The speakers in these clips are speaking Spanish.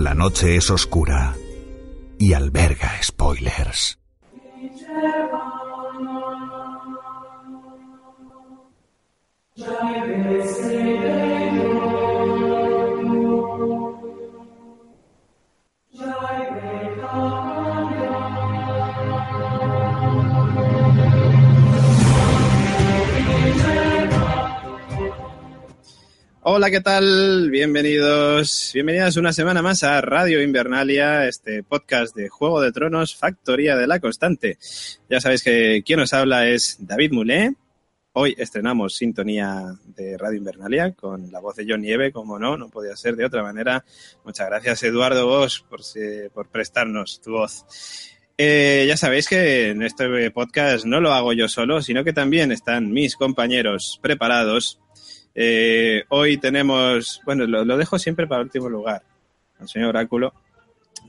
La noche es oscura y alberga spoilers. Hola, ¿qué tal? Bienvenidos, bienvenidas una semana más a Radio Invernalia, este podcast de Juego de Tronos, Factoría de la Constante. Ya sabéis que quien nos habla es David Mulé. Hoy estrenamos sintonía de Radio Invernalia con la voz de John Nieve, como no, no podía ser de otra manera. Muchas gracias, Eduardo Bosch, por, por prestarnos tu voz. Eh, ya sabéis que en este podcast no lo hago yo solo, sino que también están mis compañeros preparados eh, hoy tenemos, bueno, lo, lo, dejo siempre para último lugar, al señor Oráculo,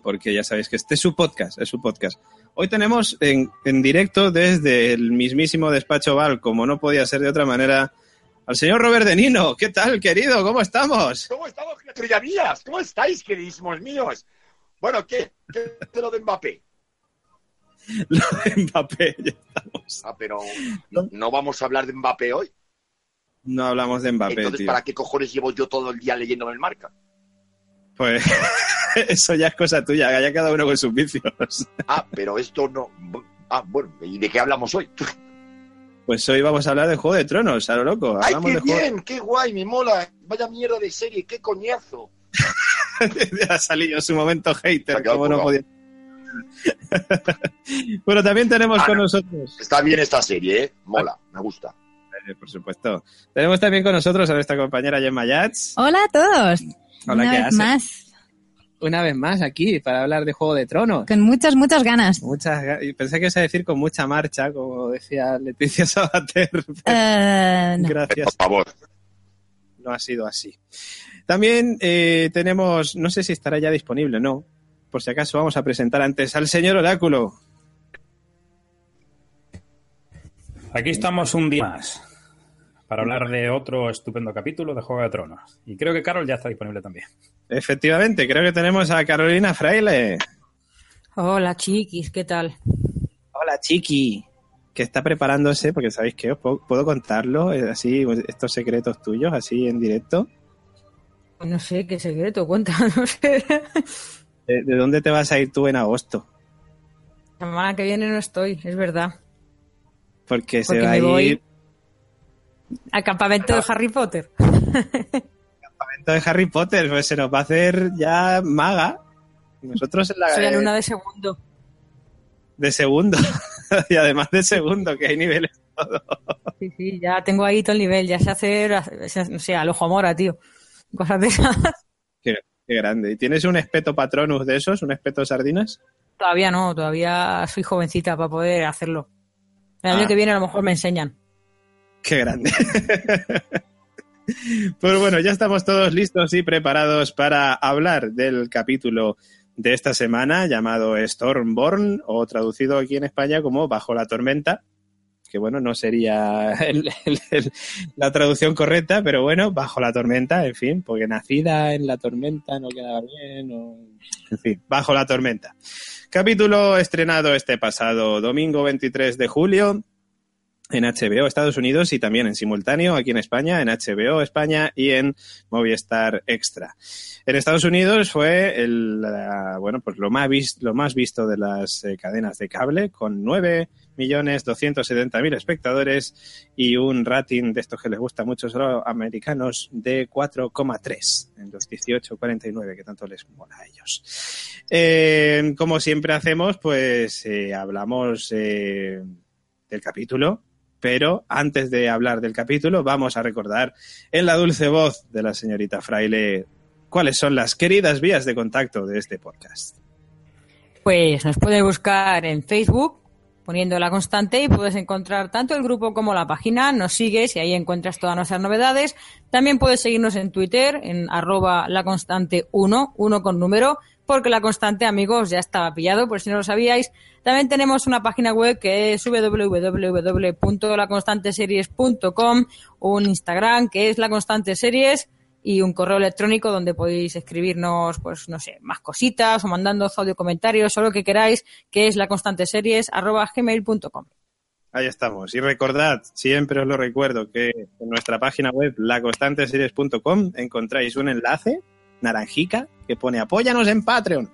porque ya sabéis que este es su podcast, es su podcast. Hoy tenemos en, en directo desde el mismísimo despacho Val, como no podía ser de otra manera, al señor Robert De Nino. ¿Qué tal, querido? ¿Cómo estamos? ¿Cómo estamos, criaturillas? ¿Cómo estáis, queridísimos míos? Bueno, ¿qué? ¿Qué de lo de Mbappé? Lo de Mbappé, ya estamos. Ah, pero no vamos a hablar de Mbappé hoy. No hablamos de Mbappé. Entonces, tío. ¿para qué cojones llevo yo todo el día leyéndome el marca? Pues eso ya es cosa tuya, ya cada uno con sus vicios. Ah, pero esto no. Ah, bueno, ¿y de qué hablamos hoy? Pues hoy vamos a hablar de Juego de Tronos, a lo loco. ¡Ay, qué de juego- bien! ¡Qué guay! ¡Me mola! Vaya mierda de serie, qué coñazo. ha salido su momento hater, como no podía. bueno, también tenemos Ah, con no. nosotros, Está bien esta serie, ¿eh? Mola, me gusta. Eh, por supuesto, tenemos también con nosotros a nuestra compañera Gemma Yats. Hola a todos. Hola, Una ¿qué vez más. Una vez más aquí para hablar de Juego de Tronos. Con muchas, muchas ganas. Muchas, pensé que ibas a decir con mucha marcha, como decía Leticia Sabater. Eh, no. Por Gracias, favor. no ha sido así. También eh, tenemos, no sé si estará ya disponible, no. Por si acaso vamos a presentar antes al señor Oráculo. Aquí estamos un día más para hablar de otro estupendo capítulo de Juego de Tronos. Y creo que Carol ya está disponible también. Efectivamente, creo que tenemos a Carolina Fraile. Hola chiquis, ¿qué tal? Hola, Chiqui. Que está preparándose, porque sabéis que os puedo, puedo contarlo, eh, así, estos secretos tuyos, así en directo. No sé, qué secreto, cuéntanos. ¿De, de dónde te vas a ir tú en agosto? La semana que viene no estoy, es verdad. Porque, se va a voy ir al campamento de Harry Potter. de Harry Potter, pues se nos va a hacer ya maga. Nosotros en la Soy eh, alumna de segundo. de segundo. y además de segundo, que hay niveles todo. Sí, sí, ya tengo ahí todo el nivel. Ya sé hacer, se- no sé, al ojo mora, tío. Cosas de esas. Qué, qué grande. ¿Y tienes un espeto patronus de esos? ¿Un espeto sardinas? Todavía no, todavía soy jovencita para poder hacerlo. El año Ah. que viene a lo mejor me enseñan. Qué grande. pues bueno, ya estamos todos listos y preparados para hablar del capítulo de esta semana llamado Stormborn o traducido aquí en España como Bajo la tormenta. Que bueno, no sería la traducción correcta, pero bueno, bajo la tormenta, en fin, porque nacida en la tormenta no quedaba bien, en fin, bajo la tormenta. Capítulo estrenado este pasado domingo 23 de julio en HBO Estados Unidos y también en simultáneo aquí en España, en HBO España y en Movistar Extra. En Estados Unidos fue el, bueno, pues lo más, lo más visto de las eh, cadenas de cable con 9.270.000 espectadores y un rating de estos que les gusta mucho a los americanos de 4,3 en los 18.49 que tanto les mola a ellos. Eh, como siempre hacemos, pues eh, hablamos del capítulo, pero antes de hablar del capítulo vamos a recordar en la dulce voz de la señorita Fraile cuáles son las queridas vías de contacto de este podcast. Pues nos puedes buscar en Facebook poniendo la constante y puedes encontrar tanto el grupo como la página. Nos sigues y ahí encuentras todas nuestras novedades. También puedes seguirnos en Twitter en arroba la constante 1, 1 con número, porque la constante, amigos, ya estaba pillado, por si no lo sabíais. También tenemos una página web que es www.laconstanteseries.com, un Instagram que es la constante series y un correo electrónico donde podéis escribirnos, pues no sé, más cositas o mandando audio comentarios o lo que queráis, que es la constante series gmail.com. Ahí estamos. Y recordad, siempre os lo recuerdo, que en nuestra página web, laconstanteseries.com, encontráis un enlace naranjica que pone apóyanos en Patreon.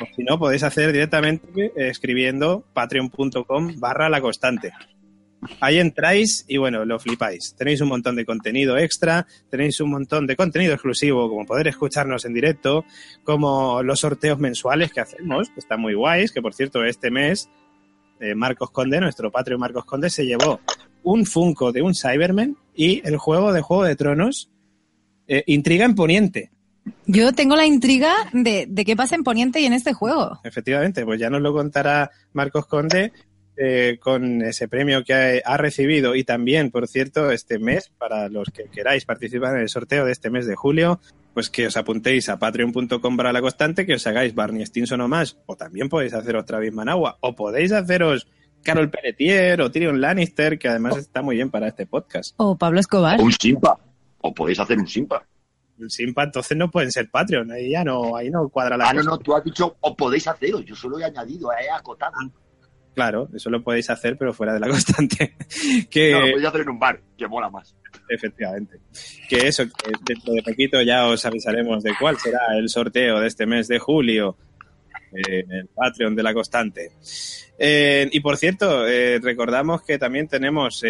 O si no, podéis hacer directamente eh, escribiendo patreon.com barra la constante. Ahí entráis y bueno, lo flipáis. Tenéis un montón de contenido extra, tenéis un montón de contenido exclusivo, como poder escucharnos en directo, como los sorteos mensuales que hacemos, que están muy guays, que por cierto este mes eh, Marcos Conde, nuestro Patreon Marcos Conde, se llevó un Funko de un Cyberman y el juego de Juego de Tronos eh, Intriga en Poniente. Yo tengo la intriga de, de qué pasa en Poniente y en este juego. Efectivamente, pues ya nos lo contará Marcos Conde eh, con ese premio que ha, ha recibido y también, por cierto, este mes, para los que queráis participar en el sorteo de este mes de julio, pues que os apuntéis a patreon.com para la constante, que os hagáis Barney Stinson o más, o también podéis haceros Travis Managua, o podéis haceros Carol Pelletier o Tyrion Lannister, que además está muy bien para este podcast. O Pablo Escobar. O un simpa. O podéis hacer un simpa. Simpa, entonces no pueden ser Patreon, ahí ya no, ahí no cuadra la Ah, no, no, tú has dicho, o podéis haceros. Yo solo he añadido, he acotado. Claro, eso lo podéis hacer, pero fuera de la constante. que No, lo podéis hacer en un bar, que mola más. Efectivamente. Que eso, que dentro de poquito ya os avisaremos de cuál será el sorteo de este mes de julio eh, el Patreon de la Constante. Eh, y por cierto, eh, recordamos que también tenemos,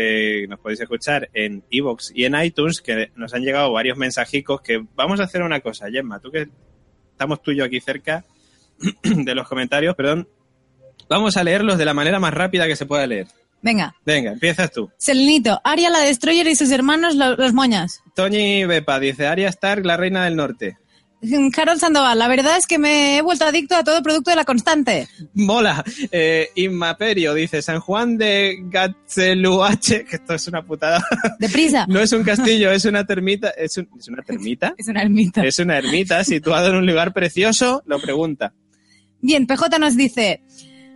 nos podéis escuchar en Evox y en iTunes, que nos han llegado varios mensajicos que vamos a hacer una cosa, Gemma, tú que estamos tú y yo aquí cerca de los comentarios, perdón, vamos a leerlos de la manera más rápida que se pueda leer. Venga. Venga, empiezas tú. Selenito, Aria la Destroyer y sus hermanos lo- los moñas. Toñi Bepa dice Arya Stark, la reina del norte. Harold Sandoval, la verdad es que me he vuelto adicto a todo producto de la constante. Mola. Eh, Inmaperio dice San Juan de Gatzeluache, que esto es una putada. Deprisa. No es un castillo, es una termita. ¿Es, un- ¿es una termita? Es una ermita. Es una ermita situada en un lugar precioso. Lo pregunta. Bien, PJ nos dice,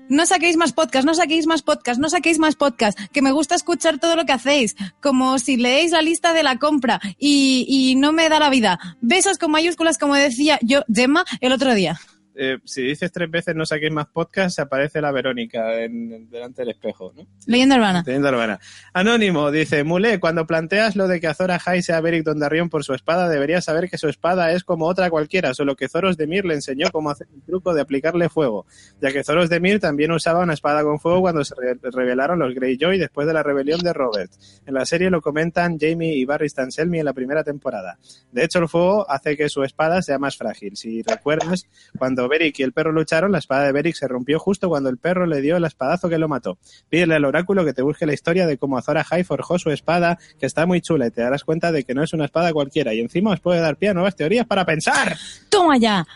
no saquéis más podcast, no saquéis más podcast, no saquéis más podcast, que me gusta escuchar todo lo que hacéis, como si leéis la lista de la compra y, y no me da la vida. Besos con mayúsculas, como decía yo, Gemma, el otro día. Eh, si dices tres veces no saquéis más podcast, aparece la Verónica en- delante del espejo, ¿no? Leyenda urbana. Teniendo hermana. Anónimo dice, Mule, cuando planteas lo de que Azor Ahai sea Beric Dondarrion por su espada, deberías saber que su espada es como otra cualquiera, solo que Zoros de Mir le enseñó cómo hacer el truco de aplicarle fuego, ya que Zoros de Mir también usaba una espada con fuego cuando se re- rebelaron los Greyjoy después de la rebelión de Robert. En la serie lo comentan Jamie y Barry Stanselmi en la primera temporada. De hecho, el fuego hace que su espada sea más frágil. Si recuerdas, cuando cuando Beric y el perro lucharon, la espada de Beric se rompió justo cuando el perro le dio el espadazo que lo mató. Pídele al oráculo que te busque la historia de cómo Azor Ahai forjó su espada, que está muy chula, y te darás cuenta de que no es una espada cualquiera. Y encima os puede dar pie a nuevas teorías para pensar. ¡Toma ya!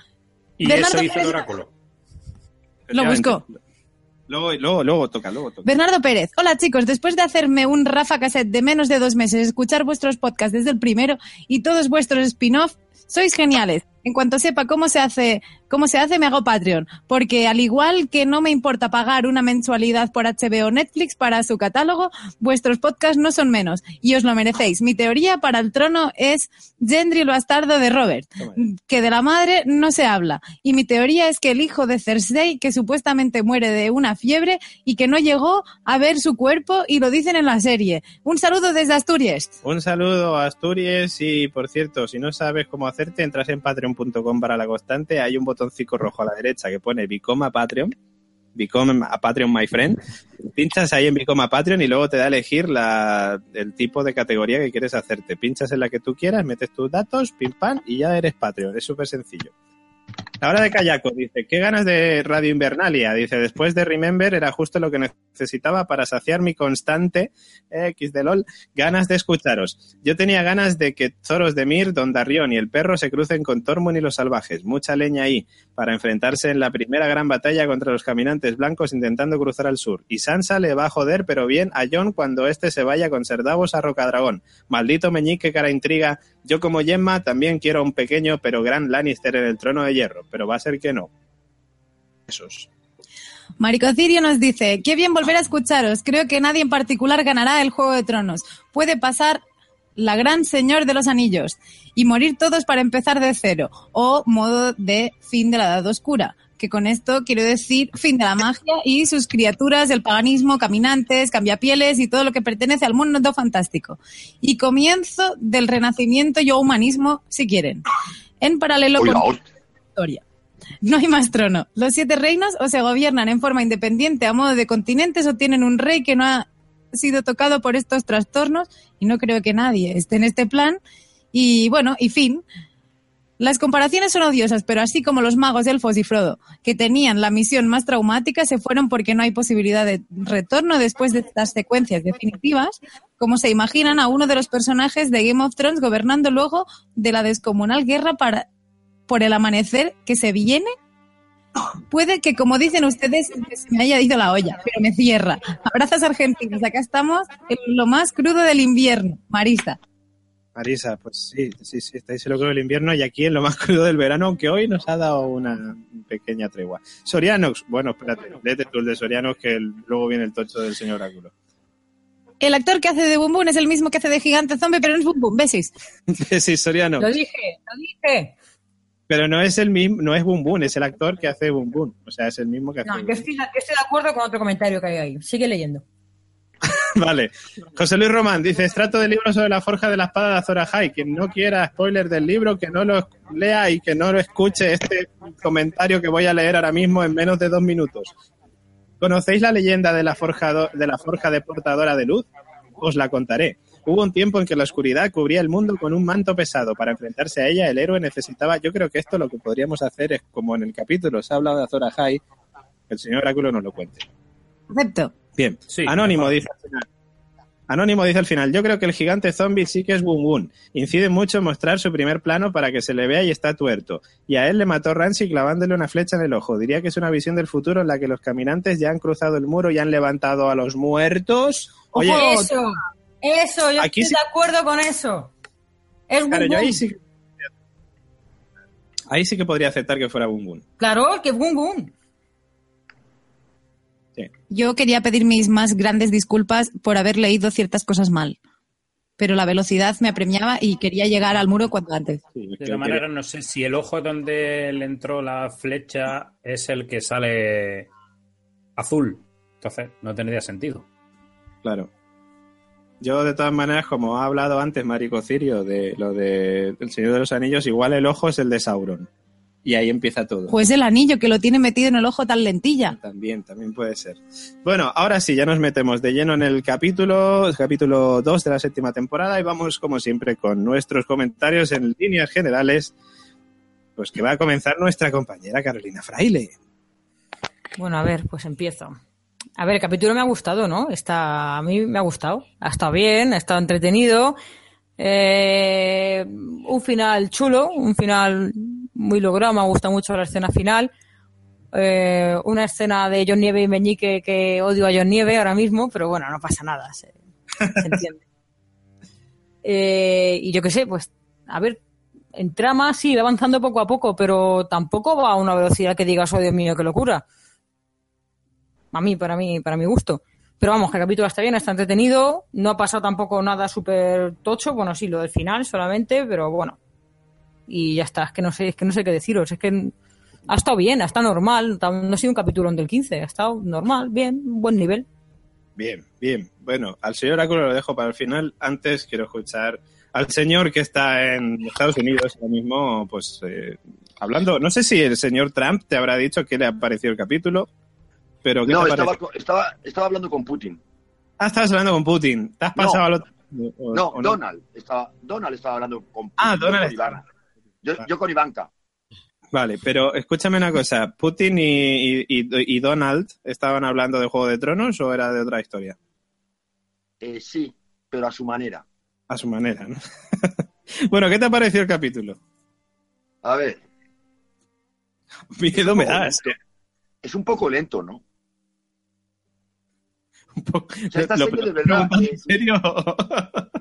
Y Bernardo eso hizo el Pérez- oráculo. Lo busco. Luego, luego, luego toca, luego toca. Bernardo Pérez, hola chicos, después de hacerme un Rafa Cassette de menos de dos meses, escuchar vuestros podcasts desde el primero y todos vuestros spin-off, sois geniales. En cuanto sepa cómo se hace, cómo se hace, me hago Patreon, porque al igual que no me importa pagar una mensualidad por HBO o Netflix para su catálogo, vuestros podcasts no son menos y os lo merecéis. Mi teoría para el trono es Gendry el bastardo de Robert, que de la madre no se habla. Y mi teoría es que el hijo de Cersei, que supuestamente muere de una fiebre y que no llegó a ver su cuerpo y lo dicen en la serie. Un saludo desde Asturias. Un saludo a Asturias y, por cierto, si no sabes cómo hacerte, entras en patreon.com para la constante. Hay un botoncito rojo a la derecha que pone Become a Patreon. Become a Patreon, my friend. Pinchas ahí en Become a Patreon y luego te da a elegir la, el tipo de categoría que quieres hacerte. Pinchas en la que tú quieras, metes tus datos, pim pam, y ya eres Patreon. Es súper sencillo. La hora de Kayako dice, qué ganas de Radio Invernalia. Dice, después de Remember era justo lo que necesitaba para saciar mi constante X de LOL ganas de escucharos. Yo tenía ganas de que Zoros de Mir, Don Darion y el perro se crucen con Tormund y los salvajes. Mucha leña ahí para enfrentarse en la primera gran batalla contra los caminantes blancos intentando cruzar al sur. Y Sansa le va a joder, pero bien, a Jon cuando éste se vaya con Ser Davos a Rocadragón. Maldito meñique cara intriga. Yo como Gemma también quiero un pequeño pero gran Lannister en el trono de hierro, pero va a ser que no. Esos. Marico Cirio nos dice, qué bien volver a escucharos. Creo que nadie en particular ganará el Juego de Tronos. Puede pasar la gran señor de los anillos y morir todos para empezar de cero. O modo de fin de la edad oscura. Que con esto quiero decir fin de la magia y sus criaturas, el paganismo, caminantes, cambiapieles y todo lo que pertenece al mundo fantástico. Y comienzo del renacimiento y humanismo, si quieren. En paralelo Uy, con la hostia. No hay más trono. Los siete reinos o se gobiernan en forma independiente a modo de continentes o tienen un rey que no ha sido tocado por estos trastornos y no creo que nadie esté en este plan. Y bueno, y fin. Las comparaciones son odiosas, pero así como los magos Elfos y Frodo, que tenían la misión más traumática, se fueron porque no hay posibilidad de retorno después de estas secuencias definitivas, como se imaginan a uno de los personajes de Game of Thrones gobernando luego de la descomunal guerra para, por el amanecer que se viene. Puede que, como dicen ustedes, se me haya ido la olla, pero me cierra. Abrazos argentinos, acá estamos en lo más crudo del invierno. Marisa. Marisa, pues sí, sí, sí, estáis en lo crudo del invierno y aquí en lo más crudo del verano, aunque hoy nos ha dado una pequeña tregua. Sorianox, bueno, espérate, léete tú el de Sorianox que el- luego viene el tocho del señor Oráculo. El actor que hace de Boom es el mismo que hace de Gigante Zombie, pero no es Boom. Besis. sí, Sorianox. Lo dije, lo dije. Pero no es el mismo, no es Boom Boom, es el actor que hace Boom Boom. O sea, es el mismo que hace. No, yo estoy, yo estoy de acuerdo con otro comentario que hay ahí. Sigue leyendo. Vale. José Luis Román dice, extracto del libro sobre la forja de la espada de Azor Ahai. Quien no quiera spoiler del libro, que no lo lea y que no lo escuche este comentario que voy a leer ahora mismo en menos de dos minutos. ¿Conocéis la leyenda de la, forjado- de la forja de portadora de luz? Os la contaré. Hubo un tiempo en que la oscuridad cubría el mundo con un manto pesado. Para enfrentarse a ella, el héroe necesitaba... Yo creo que esto lo que podríamos hacer es, como en el capítulo se ha hablado de Azor Ahai, que el señor Oráculo nos lo cuente. Acepto. Bien. Sí, Anónimo dice al final. Anónimo dice al final, yo creo que el gigante zombie sí que es Boom Boom. Incide mucho en mostrar su primer plano para que se le vea y está tuerto. Y a él le mató Ramsey clavándole una flecha en el ojo. Diría que es una visión del futuro en la que los caminantes ya han cruzado el muro y han levantado a los muertos. Oye, eso, eso, yo Aquí estoy sí- de acuerdo con eso. Es claro, Boom yo ahí Boom. sí, ahí sí que podría aceptar que fuera Boom Boom. Claro, que Boom Boom. Sí. Yo quería pedir mis más grandes disculpas por haber leído ciertas cosas mal. Pero la velocidad me apremiaba y quería llegar al muro cuanto antes. Sí, De todas maneras, no sé si el ojo donde le entró la flecha es el que sale azul. Entonces, no tendría sentido. Claro. Yo, de todas maneras, como ha hablado antes Marico Cirio de lo de El Señor de los Anillos, igual el ojo es el de Sauron. Y ahí empieza todo. Pues el anillo que lo tiene metido en el ojo tan lentilla. También, también puede ser. Bueno, ahora sí, ya nos metemos de lleno en el capítulo, el capítulo 2 de la séptima temporada y vamos, como siempre, con nuestros comentarios en líneas generales. pues que va a comenzar nuestra compañera Carolina Fraile. Bueno, a ver, pues empiezo. A ver, el capítulo me ha gustado, ¿no? Está, a mí me ha gustado. Ha estado bien, ha estado entretenido. Eh, un final chulo, un final muy logrado. Me ha gustado mucho la escena final. Eh, una escena de John Nieve y Meñique que odio a John Nieve ahora mismo, pero bueno, no pasa nada, se, se entiende. Eh, y yo qué sé, pues, a ver, en trama sí, va avanzando poco a poco, pero tampoco va a una velocidad que digas, oh Dios mío, qué locura. A mí, para mí, para mi gusto. Pero vamos, que el capítulo está bien, está entretenido, no ha pasado tampoco nada súper tocho, bueno, sí, lo del final solamente, pero bueno. Y ya está, es que no sé, es que no sé qué deciros, es que ha estado bien, ha estado normal, no ha sido un capítulo del 15, ha estado normal, bien, buen nivel. Bien, bien. Bueno, al señor Oráculo lo dejo para el final. Antes quiero escuchar al señor que está en Estados Unidos ahora mismo, pues eh, hablando. No sé si el señor Trump te habrá dicho que le ha parecido el capítulo, pero ¿qué No, estaba, hablando con Putin. Ah, estabas hablando con Putin. ¿Te has No. pasado al otro? o- No, o Donald. Estaba, Donald estaba hablando con Putin. Ah, Donald con. Yo, yo con Ivanka. Vale, pero escúchame una cosa. ¿Putin y, y- y- y Donald estaban hablando de Juego de Tronos o era de otra historia? Eh, sí, pero a su manera. A su manera, ¿no? bueno, ¿qué te ha parecido el capítulo? A ver, Miedo me das. ¿eh? es un poco lento, ¿no? Un poco- sea, esta Lo- serie de verdad es- ¿En serio?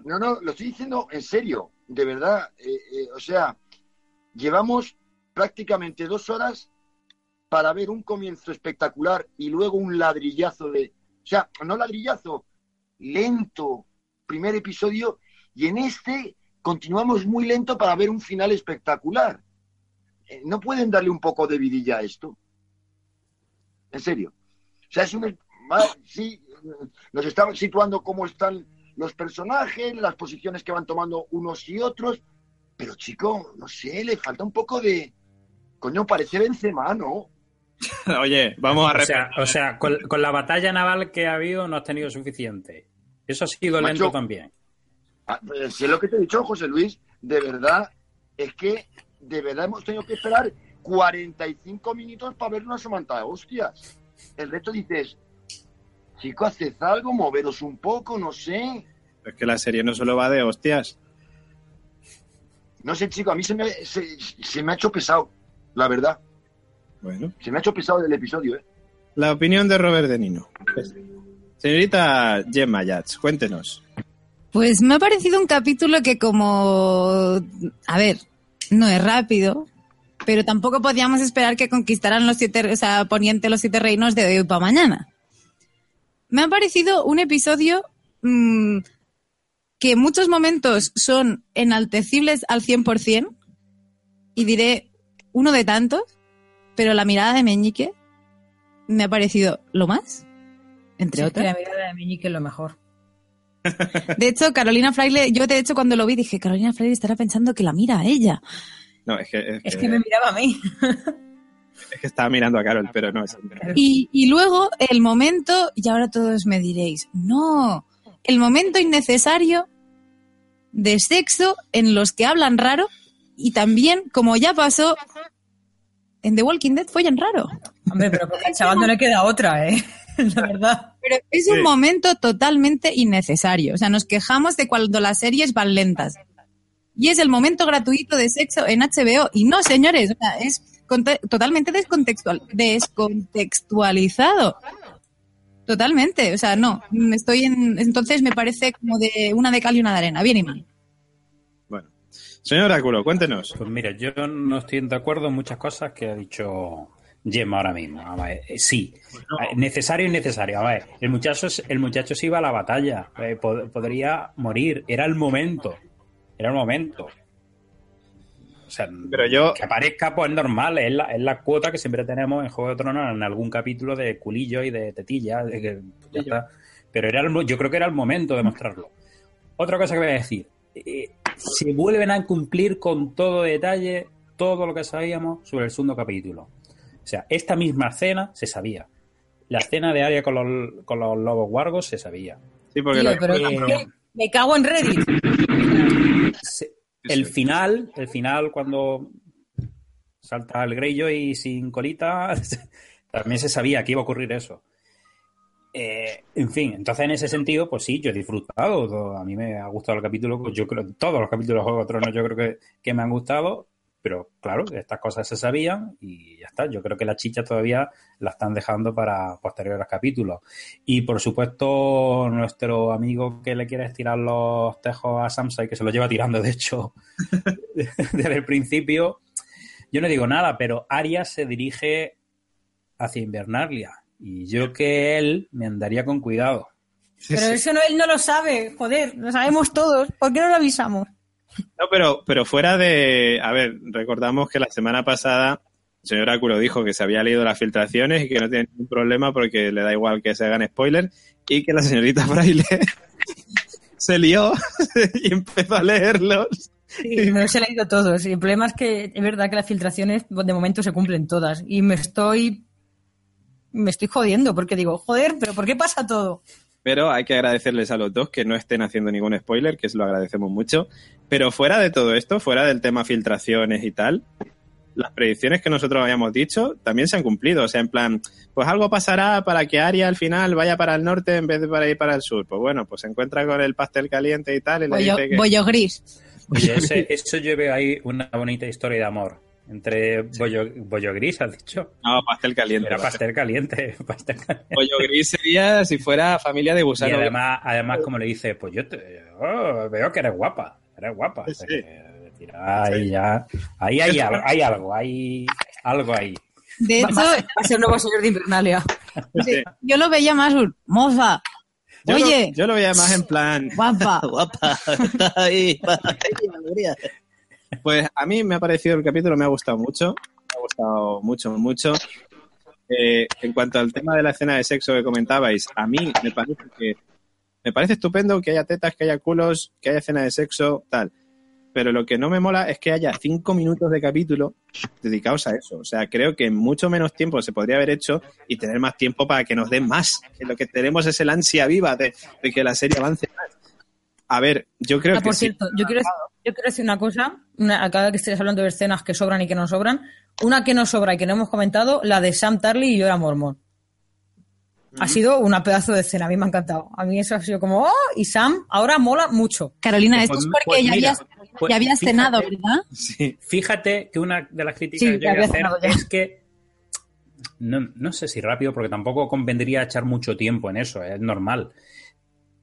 No, no, lo estoy diciendo en serio, de verdad. Eh, eh, o sea, llevamos prácticamente dos horas para ver un comienzo espectacular y luego un ladrillazo de... O sea, no ladrillazo, lento, primer episodio, y en este continuamos muy lento para ver un final espectacular. Eh, ¿No pueden darle un poco de vidilla a esto? En serio. O sea, es un... Sí, nos estamos situando cómo están los personajes, las posiciones que van tomando unos y otros, pero chico, no sé, le falta un poco de... Coño, parece Benzema, ¿no? Oye, vamos a O sea, o sea con, con la batalla naval que ha habido no has tenido suficiente. Eso ha sido Macho. lento también. Ah, pues, Si es lo que te he dicho, José Luis, de verdad, es que de verdad hemos tenido que esperar 45 minutos para ver una somanta de hostias. El resto dices, chico, haced algo, moveros un poco, no sé. Es que la serie no solo va de hostias. No sé, chico, a mí se me, se, se me ha hecho pesado, la verdad. Bueno, Se me ha hecho pesado el episodio, ¿eh? la opinión de Robert De Nino. Señorita Gemma Yats, cuéntenos. Pues me ha parecido un capítulo que como, a ver, no es rápido, pero tampoco podíamos esperar que conquistaran los siete, o sea, Poniente los siete reinos de hoy para mañana. Me ha parecido un episodio mm, que en muchos momentos son enaltecibles al 100% y diré uno de tantos, pero la mirada de Meñique me ha parecido lo más, entre Sí, otras. la mirada de Meñique es lo mejor. De hecho, Carolina Fraile, yo de hecho cuando lo vi dije, Carolina Fraile estará pensando que la mira a ella. No, es que, es que me miraba a mí. es que estaba mirando a Carol, pero no es. Y, y luego el momento, y ahora todos me diréis, no, el momento innecesario de sexo en los que hablan raro y también, como ya pasó en The Walking Dead, follan raro. Hombre, pero porque al chaval no le queda otra, ¿eh? La verdad. Pero es un Sí. momento totalmente innecesario. O sea, nos quejamos de cuando las series van lentas. Y es el momento gratuito de sexo en HBO. Y no, señores, o sea, es totalmente descontextual, descontextualizado. Totalmente. O sea, no. Estoy en. Entonces me parece como de una de cal y una de arena. Bien y mal. Bueno. Señor Oráculo, cuéntenos. Pues mira, yo no estoy de acuerdo en muchas cosas que ha dicho Gemma ahora mismo. A ver, eh, sí, Eh, necesario y necesario. A ver, el muchacho, es- el muchacho se iba a la batalla. Eh, pod- podría morir. Era el momento. Era el momento. O sea, Pero yo- que aparezca, pues es normal. Es la, es la cuota que siempre tenemos en Juego de Tronos en algún capítulo de culillo y de tetilla. de que ya está. Pero era el yo creo que era el momento de mostrarlo. Otra cosa que voy a decir. eh, se vuelven a cumplir con todo detalle todo lo que sabíamos sobre el segundo capítulo. O sea, esta misma escena se sabía. La escena de Arya con los, con los lobos guargos se sabía. Sí, porque Tío, lo- pero Eh, es que me cago en Reddit. El final, el final cuando salta el Greyjoy sin colita, también se sabía que iba a ocurrir eso. Eh, en fin, entonces en ese sentido, pues sí, yo he disfrutado. todo. A mí me ha gustado el capítulo. pues Yo creo todos los capítulos de Juego de Tronos yo creo que, que me han gustado. Pero claro, estas cosas se sabían y ya está. Yo creo que la chicha todavía la están dejando para posteriores capítulos. Y por supuesto, nuestro amigo que le quiere estirar los tejos a Samsa y que se los lleva tirando, de hecho, desde el principio. Yo no digo nada, pero Arya se dirige hacia Invernalia. Y yo que él me andaría con cuidado. Pero eso no, él no lo sabe, joder, lo sabemos todos. ¿Por qué no lo avisamos? No, pero, pero fuera de. A ver, recordamos que la semana pasada el señor Áculo dijo que se había leído las filtraciones y que no tiene ningún problema porque le da igual que se hagan spoilers y que la señorita Fraile se lió y empezó a leerlos. Sí, me los he leído todos. El problema es que es verdad que las filtraciones de momento se cumplen todas. Y me estoy. Me estoy jodiendo porque digo, joder, pero ¿por qué pasa todo? Pero hay que agradecerles a los dos que no estén haciendo ningún spoiler, que se lo agradecemos mucho. Pero fuera de todo esto, fuera del tema filtraciones y tal, las predicciones que nosotros habíamos dicho también se han cumplido. O sea, en plan, pues algo pasará para que Aria al final vaya para el norte en vez de para ir para el sur. Pues bueno, pues se encuentra con el pastel caliente y tal. Y le Bollo, dice que... bollo gris. Oye, ese- eso yo veo ahí una bonita historia de amor. Entre bollo, bollo gris, has dicho. No, pastel caliente. Era pastel caliente. pastel caliente. Bollo gris sería si fuera familia de Y gusano. además, además, como le dice, pues yo te, oh, veo que eres guapa. Eres guapa. Sí, sí. ahí ya. Ahí hay, algo, hay algo, hay algo ahí. De hecho, va a ser- va a ser un nuevo señor de Invernalia. Sí. yo lo veía más un moza. Yo, Oye, lo, yo lo veía más en plan, guapa. Guapa, está ahí, ahí, alegría. Pues a mí me ha parecido el capítulo, me ha gustado mucho. Me ha gustado mucho, mucho. Eh, en cuanto al tema de la escena de sexo que comentabais, a mí me parece que me parece estupendo que haya tetas, que haya culos, que haya escena de sexo, tal. Pero lo que no me mola es que haya cinco minutos de capítulo dedicados a eso. O sea, creo que en mucho menos tiempo se podría haber hecho y tener más tiempo para que nos den más. Que lo que tenemos es el ansia viva de, de que la serie avance más. A ver, yo creo Ah, que por sí. cierto, yo quiero, yo quiero decir una cosa, una, a cada vez que estés hablando de escenas que sobran y que no sobran, una que no sobra y que no hemos comentado, la de Sam Tarly y Jorah Mormont. Ha sido una pedazo de escena, a mí me ha encantado. A mí eso ha sido como, oh, y Sam ahora mola mucho. Carolina, esto Pues- es porque pues ya, mira, habías, pues ya habías fíjate- cenado, ¿verdad? Sí. Fíjate que una de las críticas Sí, que yo voy a había hacer cenado ya. es que no, no sé si rápido, porque tampoco convendría echar mucho tiempo en eso, es normal.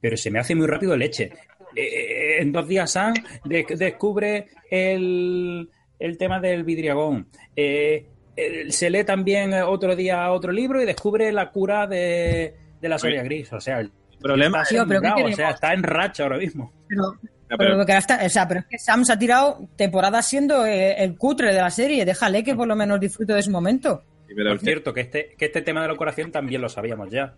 Pero se me hace muy rápido leche. Eh, en dos días Sam de- descubre el, el tema del vidriagón. Eh, eh, se lee también otro día otro libro y descubre la cura de, de la soria gris. O sea, el Problema está Sí, pero ¿qué sembrado, o sea, está en racha ahora mismo. Pero, No, pero pero- lo que ahora está- o sea, pero es que Sam se ha tirado temporadas siendo eh, el cutre de la serie. Déjale que por lo menos disfrute de su momento. Sí, pero- Por cierto, que este, que este tema de la curación también lo sabíamos ya.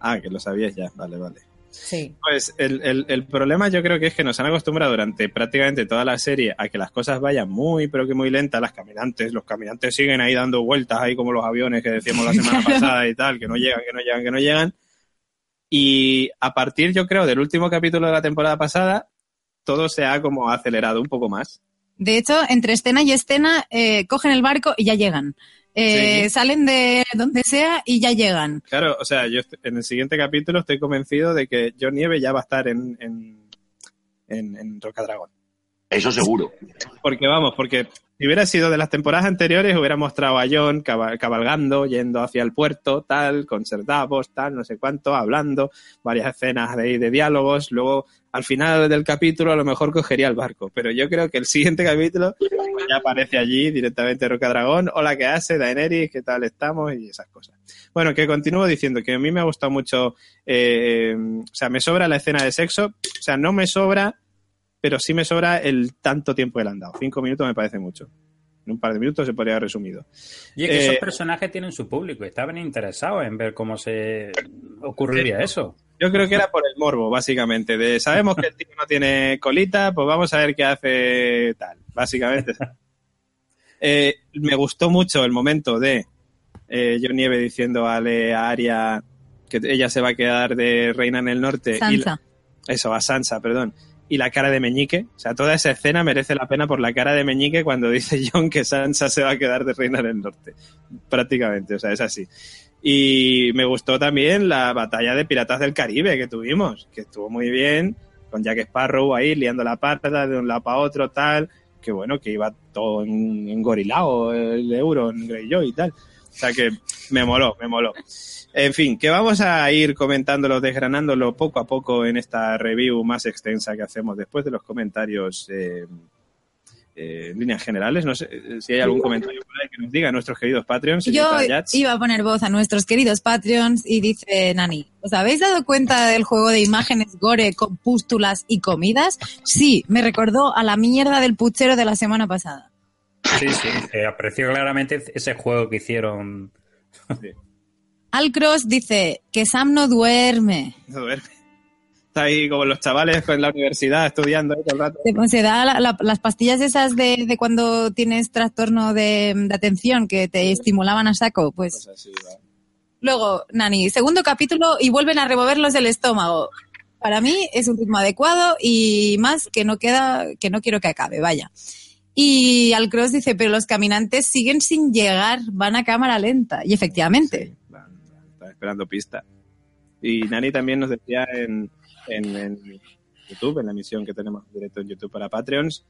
Ah, que lo sabías ya. Vale, vale. Sí. Pues el, el- el problema yo creo que es que nos han acostumbrado durante prácticamente toda la serie a que las cosas vayan muy, pero que muy lentas. Las caminantes, los caminantes siguen ahí dando vueltas ahí como los aviones que decíamos la semana pasada y tal, que no llegan, que no llegan, que no llegan. Y a partir, yo creo, del último capítulo de la temporada pasada, todo se ha como acelerado un poco más. De hecho, entre escena y escena, eh, cogen el barco y ya llegan. Eh, Sí. Salen de donde sea y ya llegan. Claro, o sea, yo en el siguiente capítulo estoy convencido de que John Nieve ya va a estar en, en, en, en Rocadragón. Eso seguro. Porque vamos, porque si hubiera sido de las temporadas anteriores, hubiera mostrado a John caba- cabalgando, yendo hacia el puerto, tal, con Davos, tal, no sé cuánto, hablando, varias escenas de, de diálogos. Luego, al final del capítulo, a lo mejor cogería el barco. Pero yo creo que el siguiente capítulo ya aparece allí directamente Rocadragón. Hola, ¿qué hace? Daenerys, ¿qué tal estamos? Y esas cosas. Bueno, que continúo diciendo que a mí me ha gustado mucho, eh, o sea, me sobra la escena de sexo, o sea, no me sobra pero sí me sobra el tanto tiempo que le han dado. Cinco minutos me parece mucho. En un par de minutos se podría haber resumido. Y es que Eh, esos personajes tienen su público y estaban interesados en ver cómo se ocurriría eso. Yo creo que era por el morbo, básicamente. De sabemos que el tío no tiene colita, pues vamos a ver qué hace tal. Básicamente. Eh, me gustó mucho el momento de eh, John Nieve diciendo a, Ale, a Aria que ella se va a quedar de reina en el norte. y la- Sansa. eso, a Sansa, perdón. Y la cara de Meñique. O sea, toda esa escena merece la pena por la cara de Meñique cuando dice John que Sansa se va a quedar de reina del norte. Prácticamente, o sea, es así. Y me gustó también la batalla de Piratas del Caribe que tuvimos, que estuvo muy bien, con Jack Sparrow ahí liando la pata de un lado para otro, tal, que bueno, que iba todo en, engorilado el euro, en Greyjoy y tal. O sea que me moló, me moló. En fin, que vamos a ir comentándolo, desgranándolo poco a poco en esta review más extensa que hacemos después de los comentarios eh, eh, en líneas generales. No sé eh, si hay algún comentario por ahí que nos diga nuestros queridos Patreons. Yo iba a poner voz a nuestros queridos Patreons y dice Nani, ¿os habéis dado cuenta del juego de imágenes gore con pústulas y comidas? Sí, me recordó a la mierda del puchero de la semana pasada. Sí, sí, eh, aprecio claramente ese juego que hicieron. Alcross dice que Sam no duerme. No duerme. Está ahí como los chavales en la universidad estudiando ahí todo el rato. Se, se da la- la- las pastillas esas de, de cuando tienes trastorno de, de atención que te estimulaban a saco. Pues Pues así va. luego, Nani, segundo capítulo y vuelven a removerlos del estómago. Para mí es un ritmo adecuado y más que no queda, que no quiero que acabe, vaya. Y Alcross dice, pero los caminantes siguen sin llegar, van a cámara lenta. Y efectivamente. Sí, van, van, están esperando pista. Y Nani también nos decía en, en, en YouTube, en la emisión que tenemos en directo en YouTube para Patreons,